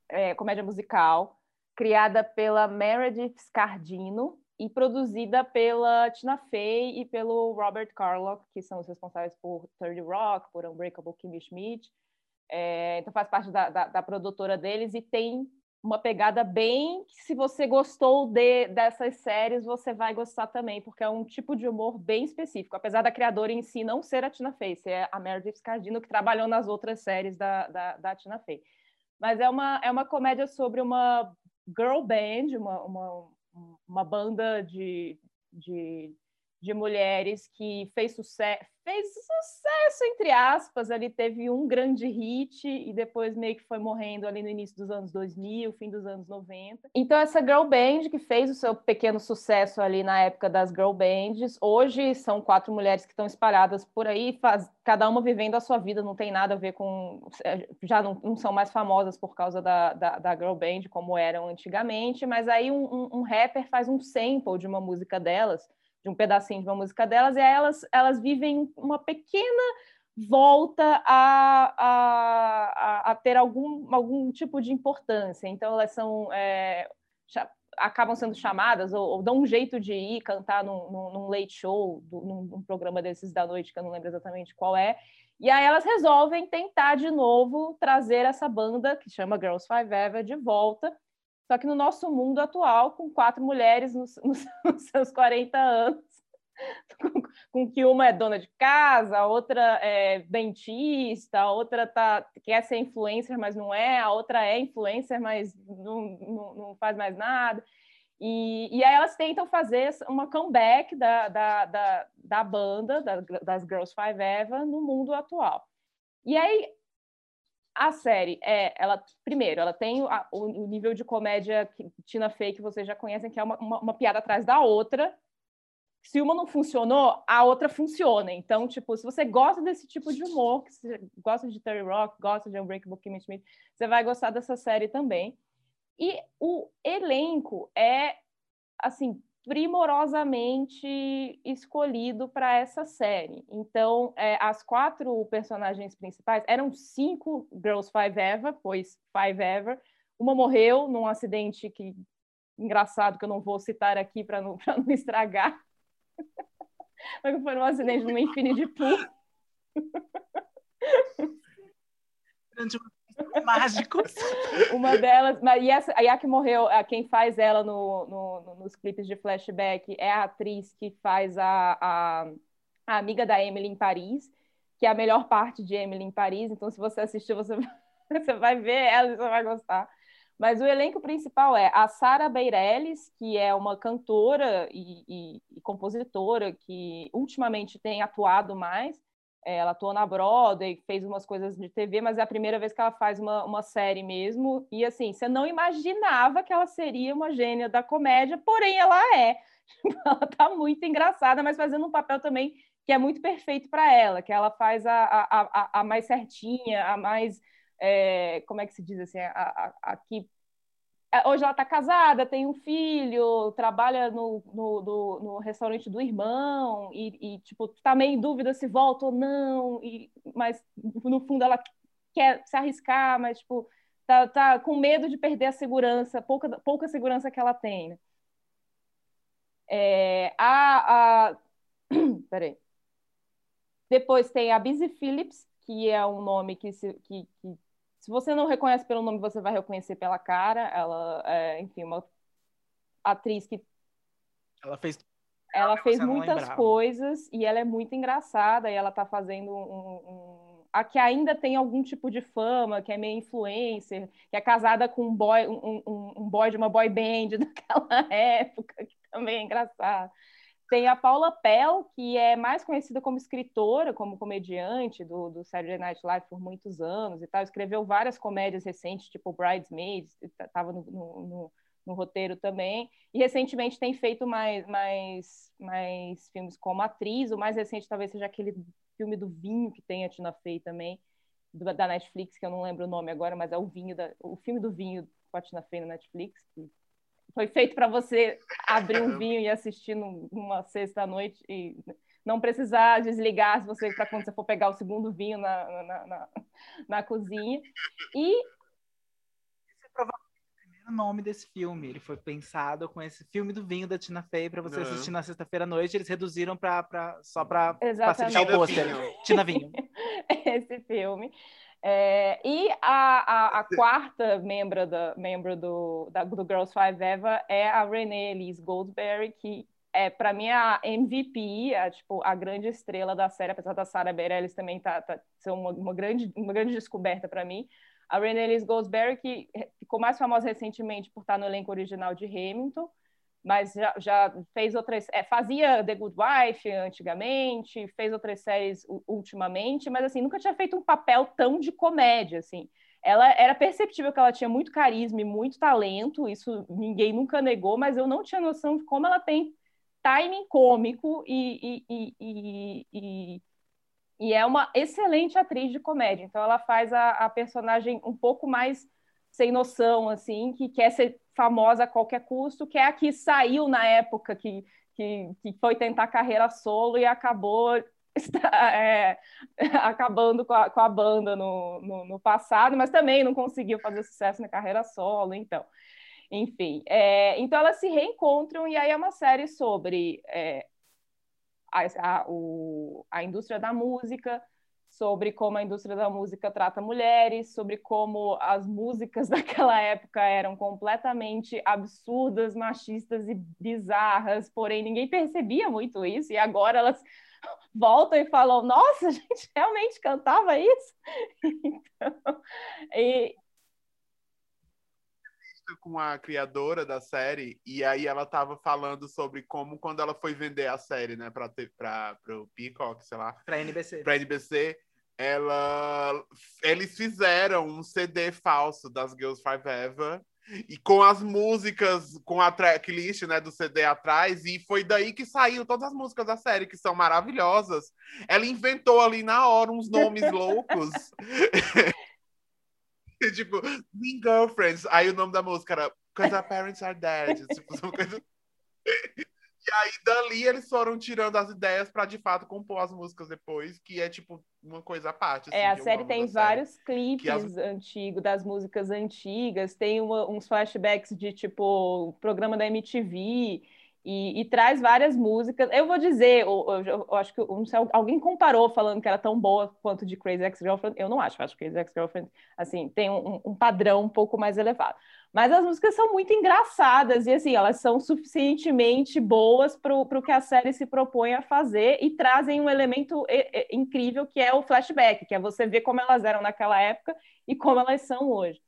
é, comédia musical, criada pela Meredith Scardino, e produzida pela Tina Fey e pelo Robert Carlock, que são os responsáveis por Third Rock, por Unbreakable Kimmy Schmidt. É, então faz parte da, da, da, produtora deles e tem uma pegada bem que se você gostou de, dessas séries, você vai gostar também, porque é um tipo de humor bem específico, apesar da criadora em si não ser a Tina Fey, ser a Meredith Scardino, que trabalhou nas outras séries da, da, da Tina Fey. Mas é uma, é uma comédia sobre uma girl band, uma, uma uma banda de, de, de mulheres que fez, sucesso, fez sucesso, entre aspas, ali teve um grande hit e depois meio que foi morrendo ali no início dos anos 2000, fim dos anos 90. Então essa girl band que fez o seu pequeno sucesso ali na época das girl bands, hoje são quatro mulheres que estão espalhadas por aí, faz, cada uma vivendo a sua vida, não tem nada a ver com... já não, não são mais famosas por causa da, da, da, girl band como eram antigamente, mas aí um, um, um rapper faz um sample de uma música delas, de um pedacinho de uma música delas, e elas, elas vivem uma pequena volta a, a, a, ter algum, algum tipo de importância. Então, elas são. É, acabam sendo chamadas ou, ou, dão um jeito de ir cantar num, num, num late show, num, num, programa desses da noite, que eu não lembro exatamente qual é. E aí elas resolvem tentar de novo trazer essa banda, que chama Girls Five Ever, de volta só que no nosso mundo atual, com quatro mulheres nos, nos seus 40 anos, com, com, que uma é dona de casa, a outra é dentista, a outra tá, quer ser influencer, mas não é, a outra é influencer, mas não, não, não faz mais nada. E, e, aí elas tentam fazer uma comeback da, da, da, da banda, da, das Girls Five Eva, no mundo atual. E aí a série é, ela primeiro, ela tem a, o, nível de comédia que, Tina Fey que vocês já conhecem, que é uma, uma, uma, piada atrás da outra. Se uma não funcionou, a outra funciona. Então, tipo, se você gosta desse tipo de humor, que você gosta de Terry Rock, gosta de Unbreakable Kimmy Schmidt, você vai gostar dessa série também. E o elenco é, assim, primorosamente escolhido para essa série. Então, é, as quatro personagens principais eram cinco Girls Five Ever, pois Five Ever. Uma morreu num acidente que engraçado que eu não vou citar aqui para não, não estragar. Mas foi um acidente no Infinity Pool. Durante uma mágicos. Uma delas, e essa, a que morreu, quem faz ela no, no, nos clipes de flashback é a atriz que faz a, a, a, amiga da Emily em Paris, que é a melhor parte de Emily em Paris. Então, se você assistiu, você, você vai ver ela e você vai gostar. Mas o elenco principal é a Sara Beirelles, que é uma cantora e, e, e compositora que ultimamente tem atuado mais. É, ela atua na Broadway, fez umas coisas de TV, mas é a primeira vez que ela faz uma, uma série mesmo. E assim, você não imaginava que ela seria uma gênia da comédia, porém ela é. ela tá muito engraçada, mas fazendo um papel também que é muito perfeito para ela, que ela faz a, a, a, a mais certinha, a mais. É, como é que se diz assim? A, a, que hoje ela está casada, tem um filho, trabalha no, no, no, restaurante do irmão e, e, tipo, tá meio em dúvida se volta ou não, e, mas no fundo ela quer se arriscar, mas tipo, tá, tá com medo de perder a segurança, pouca, pouca segurança que ela tem. Né? É, a, a... Peraí. Depois tem a Busy Phillips, que é um nome que, se, que, que se você não reconhece pelo nome, você vai reconhecer pela cara. Ela é, enfim, uma atriz que. Ela fez. Ela fez muitas coisas e ela é muito engraçada e ela tá fazendo um, um, a que ainda tem algum tipo de fama, que é meio influencer, que é casada com um boy, um, um, um boy de uma boy band daquela época, que também é engraçado. Tem a Paula Pell, que é mais conhecida como escritora, como comediante do, do Saturday Night Live por muitos anos e tal. Escreveu várias comédias recentes, tipo Bridesmaids, estava no, no, no, no, roteiro também. E recentemente tem feito mais, mais, mais filmes como atriz. O mais recente talvez seja aquele filme do vinho que tem a Tina Fey também, do, da Netflix, que eu não lembro o nome agora, mas é o vinho da, o filme do vinho com a Tina Fey na Netflix, que foi feito para você abrir um vinho e assistir numa sexta-noite e não precisar desligar se você para quando você for pegar o segundo vinho na, na, na, na cozinha. E esse é provavelmente o primeiro nome desse filme. Ele foi pensado com esse filme do vinho da Tina Fey para você assistir na sexta-feira à noite. Eles reduziram para só para facilitar o pôster. Tina Vinho. esse filme. É, e a, a, a, quarta membro, da, membro do, da, do Girls Five Eva é a Renee Elise Goldsberry, que é para mim a MVP, a, tipo, a grande estrela da série, apesar da Sarah Bareilles também tá, tá ser uma, uma, grande, uma grande descoberta para mim. A Renee Elise Goldsberry, que ficou mais famosa recentemente por estar no elenco original de Hamilton, mas já, já fez outras. É, fazia The Good Wife antigamente, fez outras séries ultimamente, mas assim, nunca tinha feito um papel tão de comédia, assim. Ela era perceptível que ela tinha muito carisma e muito talento, isso ninguém nunca negou, mas eu não tinha noção de como ela tem timing cômico e, e, e, e, e é uma excelente atriz de comédia. Então ela faz a, a personagem um pouco mais sem noção, assim, que quer ser famosa a qualquer custo, que é a que saiu na época que, que, que foi tentar carreira solo e acabou é, acabando com a, com a banda no, no, no, passado, mas também não conseguiu fazer sucesso na carreira solo, então. Enfim, é, então elas se reencontram e aí é uma série sobre é, a, a, o, a indústria da música, sobre como a indústria da música trata mulheres, sobre como as músicas daquela época eram completamente absurdas, machistas e bizarras, porém ninguém percebia muito isso, e agora elas voltam e falam: Nossa, a gente realmente cantava isso? então, e, com a criadora da série e aí ela tava falando sobre como quando ela foi vender a série, né, para para o Peacock, sei lá, para NBC. Para NBC, ela eles fizeram um CD falso das Girls Five Ever e com as músicas, com a tracklist, né, do CD atrás, e foi daí que saiu todas as músicas da série, que são maravilhosas. Ela inventou ali na hora uns nomes loucos. tipo, Mean Girlfriends. Aí o nome da música era Because Our Parents Are Dead. tipo, uma coisa... E aí, dali, eles foram tirando as ideias para de fato compor as músicas depois, que é tipo uma coisa à parte. É, assim, é, a série tem vários série. clipes as... antigos, das músicas antigas, tem uma, uns flashbacks de tipo programa da MTV. E, e, traz várias músicas. Eu vou dizer, eu, eu, eu acho que não sei, alguém comparou falando que era tão boa quanto de Crazy Ex-Girlfriend. Eu não acho, eu acho que Crazy Ex-Girlfriend assim, tem um, um, padrão um pouco mais elevado. Mas as músicas são muito engraçadas e assim, elas são suficientemente boas para o que a série se propõe a fazer e trazem um elemento incrível que é o flashback, que é você ver como elas eram naquela época e como elas são hoje.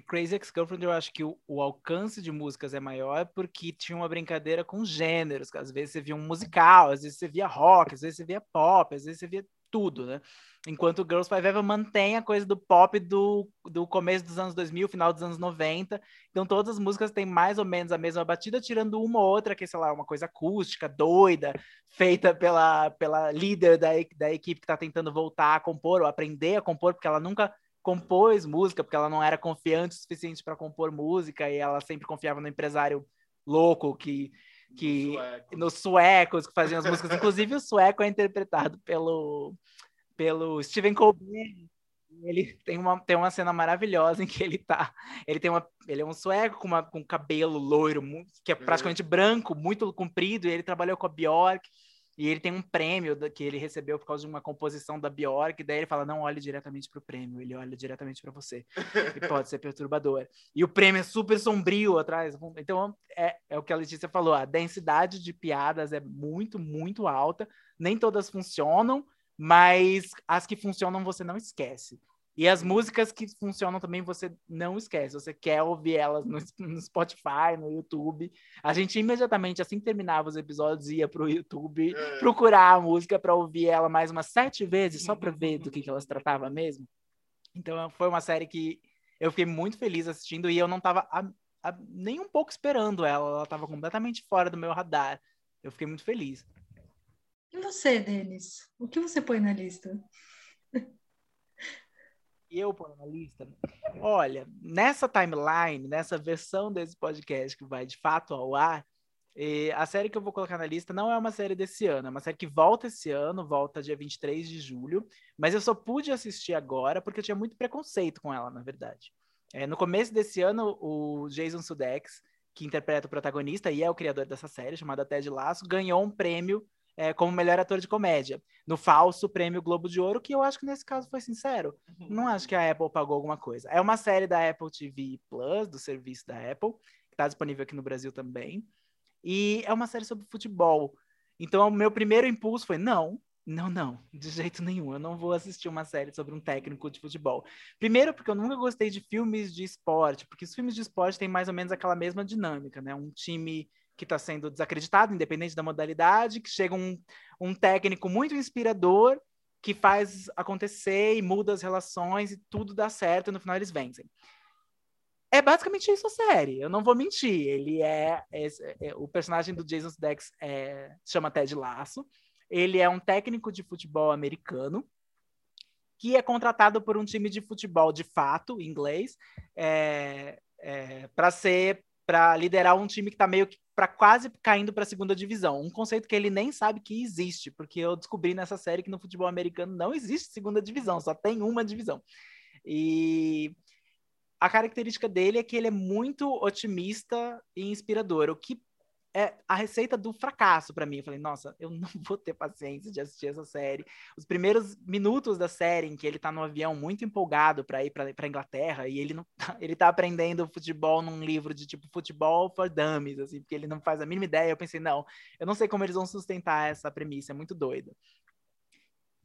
Crazy Ex-Girlfriend, eu acho que o, o, alcance de músicas é maior porque tinha uma brincadeira com gêneros. Às vezes você via um musical, às vezes você via rock, às vezes você via pop, às vezes você via tudo, né? Enquanto Girls Five Eva mantém a coisa do pop do, do começo dos anos 2000, final dos anos 90. Então todas as músicas têm mais ou menos a mesma batida, tirando uma ou outra que, sei lá, uma coisa acústica, doida, feita pela, pela líder da, da equipe que está tentando voltar a compor ou aprender a compor, porque ela nunca compôs música, porque ela não era confiante o suficiente para compor música e ela sempre confiava no empresário louco que que sueco. nos suecos que faziam as músicas, inclusive o sueco é interpretado pelo pelo Steven Colbert. Ele tem uma, tem uma cena maravilhosa em que ele tá. Ele tem uma. Ele é um sueco com, uma, com cabelo loiro, que é uhum. praticamente branco, muito comprido, e ele trabalhou com a Bjork. E ele tem um prêmio que ele recebeu por causa de uma composição da Bjork, daí ele fala: não olhe diretamente para o prêmio, ele olha diretamente para você. E pode ser perturbador. E o prêmio é super sombrio atrás. Então, é, é o que a Letícia falou: a densidade de piadas é muito, muito alta. Nem todas funcionam, mas as que funcionam você não esquece. E as músicas que funcionam também você não esquece. Você quer ouvir elas no, no Spotify, no YouTube. A gente imediatamente, assim que terminava os episódios, ia para o YouTube é. procurar a música para ouvir ela mais umas sete vezes, só para ver do que, que elas tratavam mesmo. Então foi uma série que eu fiquei muito feliz assistindo e eu não estava nem um pouco esperando ela. Ela estava completamente fora do meu radar. Eu fiquei muito feliz. E você, Denis? O que você põe na lista? Eu pôr na lista? Olha, nessa timeline, nessa versão desse podcast que vai de fato ao ar, a série que eu vou colocar na lista não é uma série desse ano, é uma série que volta esse ano, volta dia 23 de julho, mas eu só pude assistir agora porque eu tinha muito preconceito com ela, na verdade. É, no começo desse ano, o Jason Sudeikis, que interpreta o protagonista e é o criador dessa série, chamada Ted Lasso, ganhou um prêmio é, como melhor ator de comédia, no falso prêmio Globo de Ouro, que eu acho que nesse caso foi sincero. Uhum. Não acho que a Apple pagou alguma coisa. É uma série da Apple TV Plus, do serviço da Apple, que está disponível aqui no Brasil também. E é uma série sobre futebol. Então, o meu primeiro impulso foi: não, Não, não, de jeito nenhum. Eu não vou assistir uma série sobre um técnico de futebol. Primeiro, porque eu nunca gostei de filmes de esporte, porque os filmes de esporte têm mais ou menos aquela mesma dinâmica, né? Um time que está sendo desacreditado, independente da modalidade, que chega um, um técnico muito inspirador que faz acontecer e muda as relações e tudo dá certo e no final eles vencem. É basicamente isso a série, eu não vou mentir. Ele é, é, é o personagem do Jason Dex é, chama Ted Lasso. Ele é um técnico de futebol americano que é contratado por um time de futebol de fato, inglês, é, é, para ser para liderar um time que está meio que para quase caindo para a segunda divisão. Um conceito que ele nem sabe que existe, porque eu descobri nessa série que no futebol americano não existe segunda divisão, só tem uma divisão. E a característica dele é que ele é muito otimista e inspirador, o que é a receita do fracasso para mim. Eu falei, nossa, eu não vou ter paciência de assistir essa série. Os primeiros minutos da série em que ele tá no avião muito empolgado para ir para Inglaterra e ele não tá, ele tá aprendendo futebol num livro de tipo futebol for dummies, assim, porque ele não faz a mínima ideia. Eu pensei, não, eu não sei como eles vão sustentar essa premissa, é muito doida.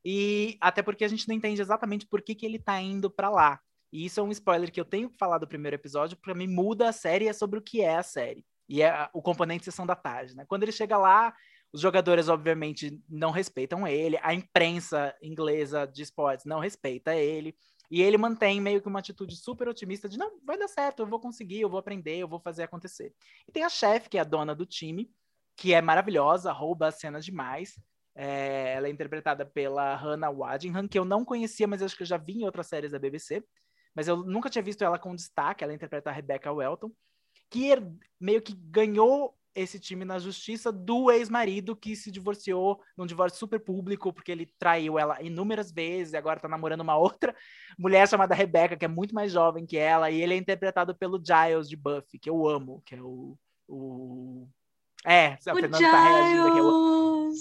E até porque a gente não entende exatamente por que, que ele tá indo para lá. E isso é um spoiler que eu tenho que falar do primeiro episódio, para mim muda a série é sobre o que é a série. E é o componente sessão da tarde, né? Quando ele chega lá, os jogadores, obviamente, não respeitam ele, a imprensa inglesa de esportes não respeita ele, e ele mantém meio que uma atitude super otimista de não, vai dar certo, eu vou conseguir, eu vou aprender, eu vou fazer acontecer. E tem a chefe, que é a dona do time, que é maravilhosa, rouba as cenas demais. É, ela é interpretada pela Hannah Waddingham, que eu não conhecia, mas acho que eu já vi em outras séries da BBC. Mas eu nunca tinha visto ela com destaque. Ela interpreta a Rebecca Welton que meio que ganhou esse time na justiça do ex-marido que se divorciou num divórcio super público, porque ele traiu ela inúmeras vezes e agora tá namorando uma outra mulher chamada Rebecca, que é muito mais jovem que ela, e ele é interpretado pelo Giles de Buffy, que eu amo, que é o. o... É, o Fernando Giles. tá reagindo aqui. Eu...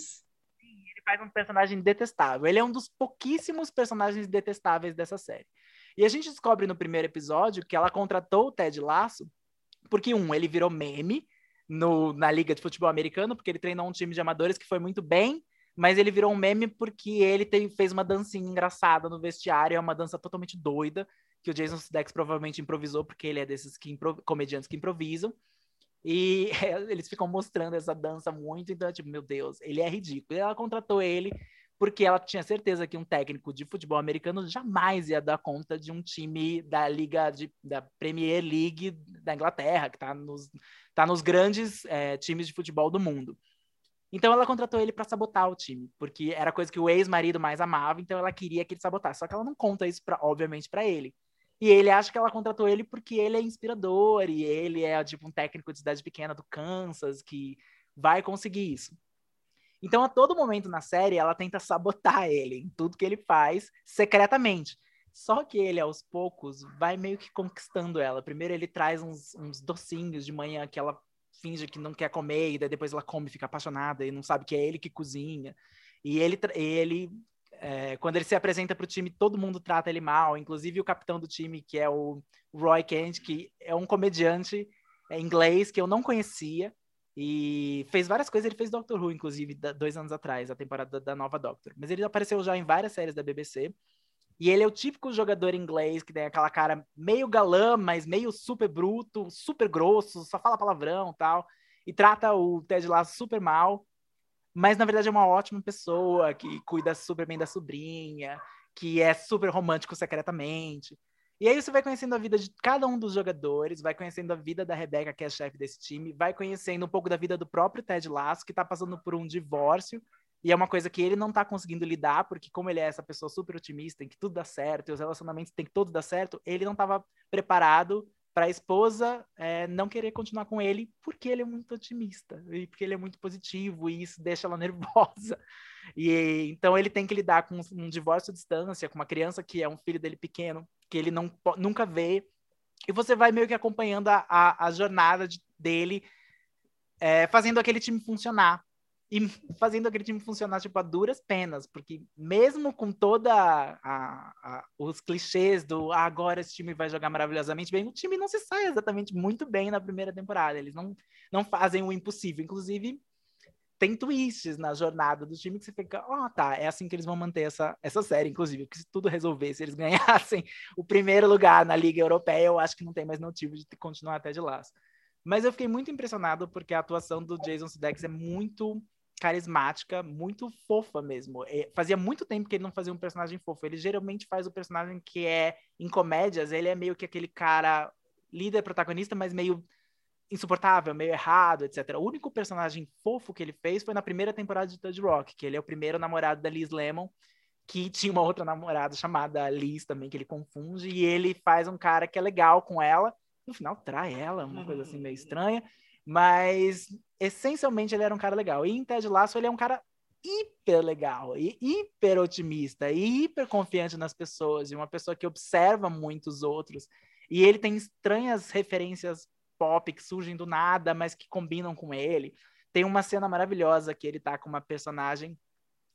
Ele faz um personagem detestável. Ele é um dos pouquíssimos personagens detestáveis dessa série. E a gente descobre no primeiro episódio que ela contratou o Ted Lasso porque, um, ele virou meme no, na Liga de Futebol Americano, porque ele treinou um time de amadores que foi muito bem, mas ele virou um meme porque ele tem, fez uma dancinha engraçada no vestiário, é uma dança totalmente doida, que o Jason Sudeikis provavelmente improvisou, porque ele é desses que comediantes que improvisam. E eles ficam mostrando essa dança muito, então, tipo, meu Deus, ele é ridículo. E ela contratou ele porque ela tinha certeza que um técnico de futebol americano jamais ia dar conta de um time da liga de, da Premier League da Inglaterra, que está nos, tá nos grandes é, times de futebol do mundo. Então ela contratou ele para sabotar o time, porque era coisa que o ex-marido mais amava, então ela queria que ele sabotasse. Só que ela não conta isso, pra, obviamente, para ele. E ele acha que ela contratou ele porque ele é inspirador e ele é tipo um técnico de cidade pequena do Kansas que vai conseguir isso. Então, a todo momento na série, ela tenta sabotar ele em tudo que ele faz, secretamente. Só que ele, aos poucos, vai meio que conquistando ela. Primeiro, ele traz uns, uns docinhos de manhã que ela finge que não quer comer, e depois ela come, fica apaixonada e não sabe que é ele que cozinha. E ele, ele é, quando ele se apresenta para o time, todo mundo trata ele mal, inclusive o capitão do time, que é o Roy Kent, que é um comediante é, inglês que eu não conhecia. E fez várias coisas, ele fez Doctor Who, inclusive, dois anos atrás, a temporada da nova Doctor. Mas ele apareceu já em várias séries da BBC. E ele é o típico jogador inglês que tem aquela cara meio galã, mas meio super bruto, super grosso, só fala palavrão tal. E trata o Ted Lasso super mal. Mas na verdade é uma ótima pessoa que cuida super bem da sobrinha, que é super romântico secretamente. E aí você vai conhecendo a vida de cada um dos jogadores, vai conhecendo a vida da Rebeca, que é a chefe desse time, vai conhecendo um pouco da vida do próprio Ted Lasso, que tá passando por um divórcio, e é uma coisa que ele não tá conseguindo lidar, porque como ele é essa pessoa super otimista, em que tudo dá certo, e os relacionamentos tem que todos dar certo, ele não estava preparado para a esposa é, não querer continuar com ele, porque ele é muito otimista, e porque ele é muito positivo, e isso deixa ela nervosa. E então ele tem que lidar com um divórcio à distância, com uma criança que é um filho dele pequeno, que ele não, nunca vê. E você vai meio que acompanhando a, a, a jornada de, dele, é, fazendo aquele time funcionar. E fazendo aquele time funcionar, tipo, a duras penas, porque mesmo com toda a, a, os clichês do ah, agora esse time vai jogar maravilhosamente bem, o time não se sai exatamente muito bem na primeira temporada. Eles não, não fazem o impossível. Inclusive, tem twists na jornada do time que você fica, ó, oh, tá, é assim que eles vão manter essa, essa série, inclusive, porque se tudo resolvesse, eles ganhassem o primeiro lugar na Liga Europeia, eu acho que não tem mais motivo de continuar até de lá. Mas eu fiquei muito impressionado porque a atuação do Jason Sudeikis é muito carismática, muito fofa mesmo. E fazia muito tempo que ele não fazia um personagem fofo. Ele geralmente faz o personagem que é em comédias, ele é meio que aquele cara líder protagonista, mas meio insuportável, meio errado, etc. O único personagem fofo que ele fez foi na primeira temporada de Third Rock, que ele é o primeiro namorado da Liz Lemon, que tinha uma outra namorada chamada Liz também, que ele confunde, e ele faz um cara que é legal com ela, no final trai ela, uma coisa assim meio estranha, mas essencialmente ele era um cara legal. E em Ted Lasso ele é um cara hiper legal, e hiper otimista, e hiper confiante nas pessoas, e uma pessoa que observa muito os outros. E ele tem estranhas referências pop que surgem do nada, mas que combinam com ele. Tem uma cena maravilhosa que ele tá com uma personagem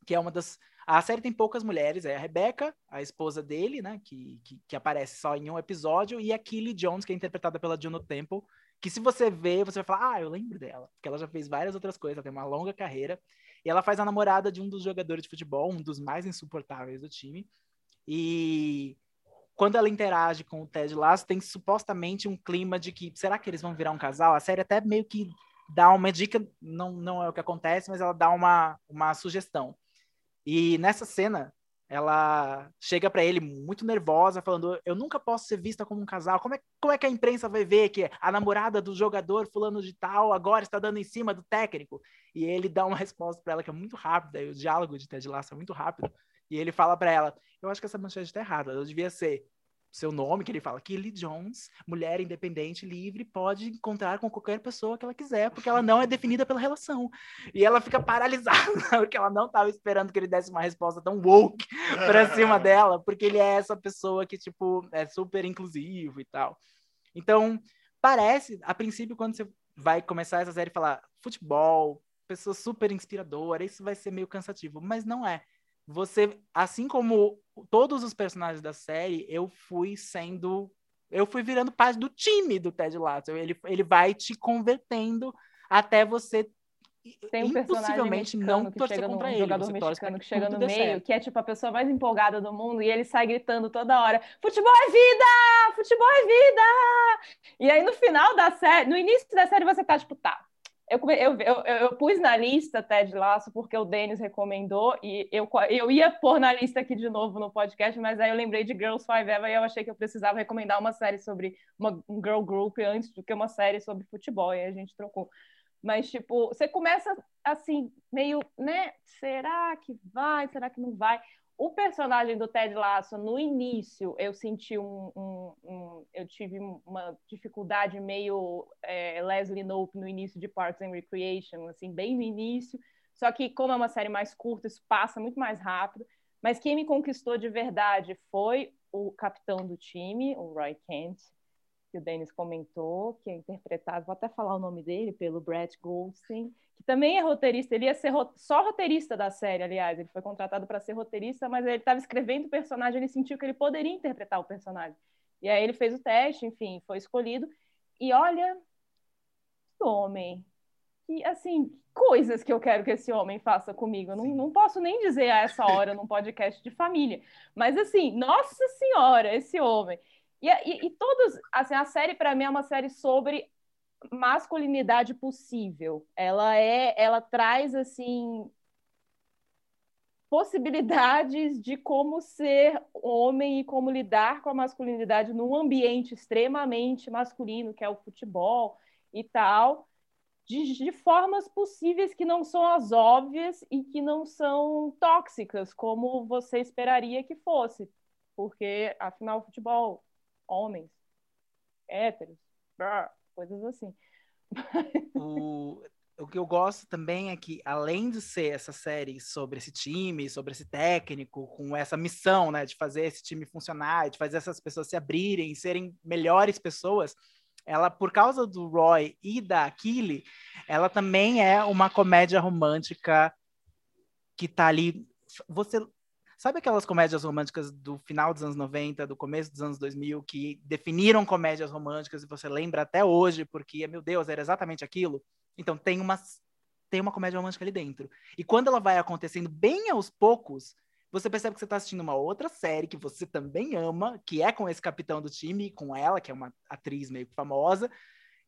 que é uma das. A série tem poucas mulheres, é a Rebecca, a esposa dele, né? Que, que, que aparece só em um episódio, e a Kelly Jones, que é interpretada pela Juno Temple, que se você ver, você vai falar, ah, eu lembro dela, porque ela já fez várias outras coisas, ela tem uma longa carreira, e ela faz a namorada de um dos jogadores de futebol, um dos mais insuportáveis do time, e quando ela interage com o Ted Lasso, tem supostamente um clima de que será que eles vão virar um casal? A série até meio que dá uma dica, não, não é o que acontece, mas ela dá uma, uma sugestão. E nessa cena, ela chega para ele muito nervosa, falando: Eu nunca posso ser vista como um casal. Como é, como é que a imprensa vai ver que a namorada do jogador fulano de tal agora está dando em cima do técnico? E ele dá uma resposta para ela que é muito rápida, e o diálogo de Ted Lasso é muito rápido. E ele fala para ela: Eu acho que essa manchete está errada. Eu devia ser seu nome, que ele fala, Kelly Jones, mulher independente, livre, pode encontrar com qualquer pessoa que ela quiser, porque ela não é definida pela relação. E ela fica paralisada, porque ela não estava esperando que ele desse uma resposta tão woke para cima dela, porque ele é essa pessoa que, tipo, é super inclusivo e tal. Então, parece, a princípio, quando você vai começar essa série falar futebol, pessoa super inspiradora, isso vai ser meio cansativo, mas não é você, assim como todos os personagens da série, eu fui sendo. Eu fui virando parte do time do Ted Lasso. Ele, ele vai te convertendo até você tem um personagem não chega contra um ele, jogador mexicano que chega no meio, certo. que é tipo a pessoa mais empolgada do mundo, e ele sai gritando toda hora: futebol é vida! Futebol é vida! E aí no final da série, no início da série, você tá tipo, tá, eu, eu, eu, eu, pus na lista Ted Lasso porque o Denis recomendou e eu, eu ia pôr na lista aqui de novo no podcast, mas aí eu lembrei de Girls Five Eva e eu achei que eu precisava recomendar uma série sobre uma, um girl group antes do que uma série sobre futebol, e a gente trocou. Mas, tipo, você começa assim, meio, né? Será que vai? Será que não vai? O personagem do Ted Lasso, no início, eu senti um, um, um eu tive uma dificuldade meio é, Leslie Knope no início de Parks and Recreation, assim, bem no início. Só que como é uma série mais curta, isso passa muito mais rápido. Mas quem me conquistou de verdade foi o capitão do time, o Roy Kent, que o Dennis comentou, que é interpretado, vou até falar o nome dele, pelo Brett Goldstein, que também é roteirista, ele ia ser ro só roteirista da série, aliás, ele foi contratado para ser roteirista, mas ele estava escrevendo o personagem, ele sentiu que ele poderia interpretar o personagem. E aí ele fez o teste, enfim, foi escolhido. E olha, que homem. Que, assim, coisas que eu quero que esse homem faça comigo. Não, não posso nem dizer a essa hora num podcast de família. Mas, assim, nossa senhora, esse homem. E, e, e todos, assim, a série para mim é uma série sobre masculinidade possível. Ela é, ela traz assim possibilidades de como ser homem e como lidar com a masculinidade num ambiente extremamente masculino, que é o futebol e tal, de, de formas possíveis que não são as óbvias e que não são tóxicas, como você esperaria que fosse. Porque, afinal, o futebol, homens, héteros, brr, coisas assim. O, o que eu gosto também é que, além de ser essa série sobre esse time, sobre esse técnico, com essa missão, né, de fazer esse time funcionar, de fazer essas pessoas se abrirem, serem melhores pessoas, ela, por causa do Roy e da Akili, ela também é uma comédia romântica que tá ali. Você Sabe aquelas comédias românticas do final dos anos 90, do começo dos anos 2000, que definiram comédias românticas e você lembra até hoje, porque, meu Deus, era exatamente aquilo? Então, tem uma tem uma comédia romântica ali dentro. E quando ela vai acontecendo bem aos poucos, você percebe que você está assistindo uma outra série que você também ama, que é com esse capitão do time, com ela, que é uma atriz meio famosa,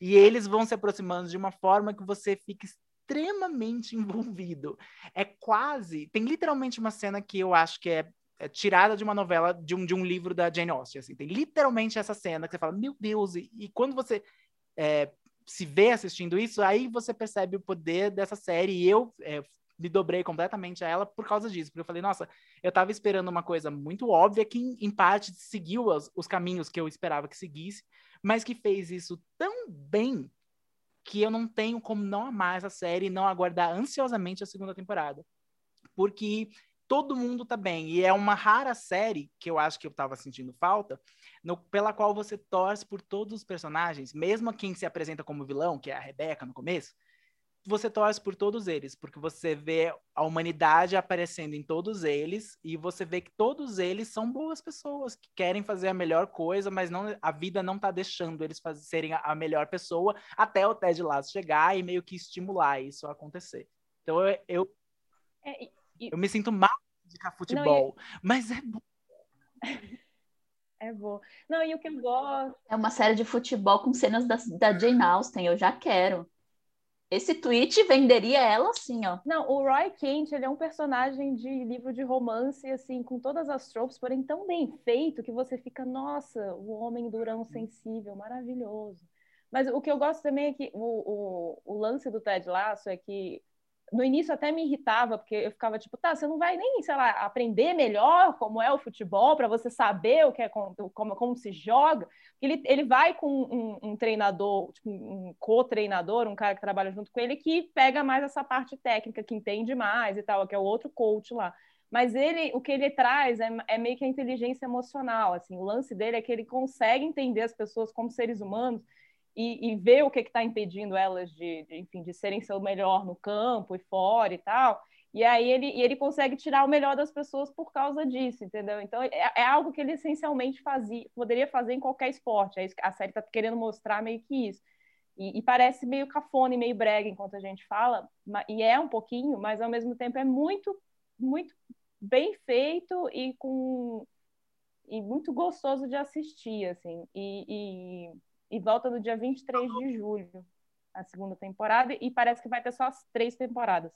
e eles vão se aproximando de uma forma que você fica extremamente envolvido. É quase. Tem literalmente uma cena que eu acho que é, é tirada de uma novela, de um, de um livro da Jane Austen. Assim. Tem literalmente essa cena que você fala, meu Deus, e, e quando você é, se vê assistindo isso, aí você percebe o poder dessa série. E eu é, me dobrei completamente a ela por causa disso. Porque eu falei, nossa, eu tava esperando uma coisa muito óbvia que, em, em parte, seguiu os, os caminhos que eu esperava que seguisse mas que fez isso tão bem que eu não tenho como não amar essa série e não aguardar ansiosamente a segunda temporada. Porque todo mundo tá bem. E é uma rara série que eu acho que eu tava sentindo falta, no, pela qual você torce por todos os personagens, mesmo quem se apresenta como vilão, que é a Rebeca no começo, você torce por todos eles, porque você vê a humanidade aparecendo em todos eles e você vê que todos eles são boas pessoas que querem fazer a melhor coisa, mas não a vida não tá deixando eles fazer, serem a melhor pessoa até o Ted Lasso chegar e meio que estimular isso a acontecer. Então eu eu, é, e... eu me sinto mal de futebol, não, e... mas é bom. É bom. Não, e o que eu gosto. É uma série de futebol com cenas da, da Jane Austen, eu já quero. Esse tweet venderia ela assim, ó. Não, o Roy Kent, ele é um personagem de livro de romance, assim, com todas as tropes, porém tão bem feito que você fica, nossa, o homem durão sensível, maravilhoso. Mas o que eu gosto também é que o, o, o lance do Ted Lasso é que no início até me irritava, porque eu ficava tipo, tá, você não vai nem, sei lá, aprender melhor como é o futebol, para você saber o que é como, como se joga. Ele, ele vai com um, um treinador, tipo, um co-treinador, um cara que trabalha junto com ele, que pega mais essa parte técnica, que entende mais e tal, que é o outro coach lá. Mas ele, o que ele traz é, é meio que a inteligência emocional, assim, o lance dele é que ele consegue entender as pessoas como seres humanos e, e ver o que está impedindo elas de, de, enfim, de serem seu melhor no campo e fora e tal. E aí ele, e ele consegue tirar o melhor das pessoas por causa disso, entendeu? Então é, é algo que ele essencialmente fazia, poderia fazer em qualquer esporte. É isso, a série está querendo mostrar meio que isso. E, e, parece meio cafona e meio brega enquanto a gente fala, e é um pouquinho, mas ao mesmo tempo é muito, muito bem feito e com e muito gostoso de assistir, assim. E, e e volta no dia 23 de julho, a segunda temporada, e parece que vai ter só as três temporadas.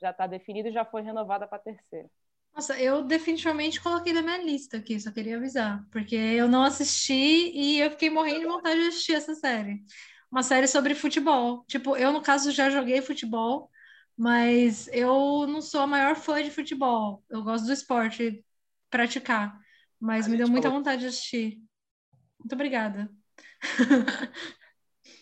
Já está definido e já foi renovada para a terceira. Nossa, eu definitivamente coloquei na minha lista aqui, só queria avisar, porque eu não assisti e eu fiquei morrendo de vontade de assistir essa série. Uma série sobre futebol. Tipo, eu, no caso, já joguei futebol, mas eu não sou a maior fã de futebol. Eu gosto do esporte, praticar, mas a me deu muita falou... vontade de assistir. Muito obrigada.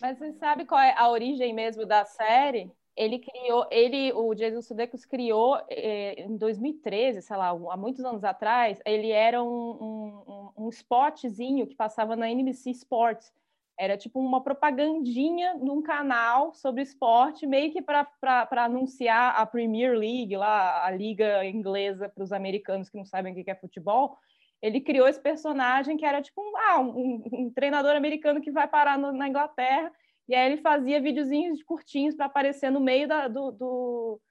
Mas você sabe qual é a origem mesmo da série? Ele criou, ele, o Jason Sudeikis criou eh, em 2013, sei lá, há muitos anos atrás, ele era um, um, um spotzinho que passava na NBC Sports. Era tipo uma propagandinha num canal sobre esporte, meio que para anunciar a Premier League, lá, a liga inglesa para os americanos que não sabem o que é futebol ele criou esse personagem que era tipo um, ah, um, um treinador americano que vai parar no, na Inglaterra, e aí ele fazia videozinhos curtinhos para aparecer no meio da, do, do,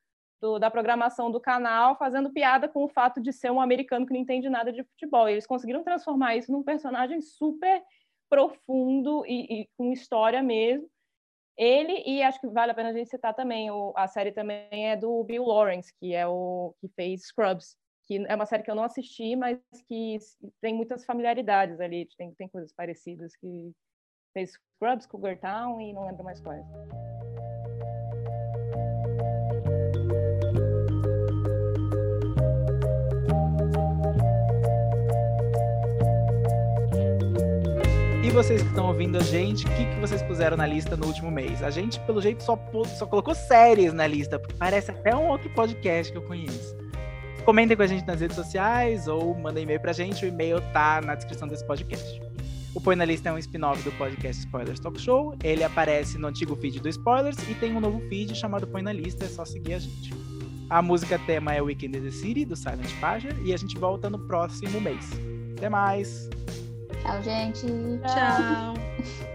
do, da programação do canal, fazendo piada com o fato de ser um americano que não entende nada de futebol. E eles conseguiram transformar isso num personagem super profundo e, e com história mesmo. Ele, e acho que vale a pena a gente citar também, o, a série também é do Bill Lawrence, que é o que fez Scrubs que é uma série que eu não assisti, mas que tem muitas familiaridades ali, tem, tem coisas parecidas, que fez Scrubs, Cougar Town e não lembro mais quais. E vocês que estão ouvindo a gente, o que, que vocês puseram na lista no último mês? A gente, pelo jeito, só, só colocou séries na lista, porque parece até um outro podcast que eu conheço. Comentem com a gente nas redes sociais ou mandem e-mail pra gente. O e-mail tá na descrição desse podcast. O Põe na Lista é um spin-off do podcast Spoilers Talk Show. Ele aparece no antigo feed do Spoilers e tem um novo feed chamado Põe na Lista, é só seguir a gente. A música tema é Weekend in the City, do Silent Pager, e a gente volta no próximo mês. Até mais! Tchau, gente! Tchau!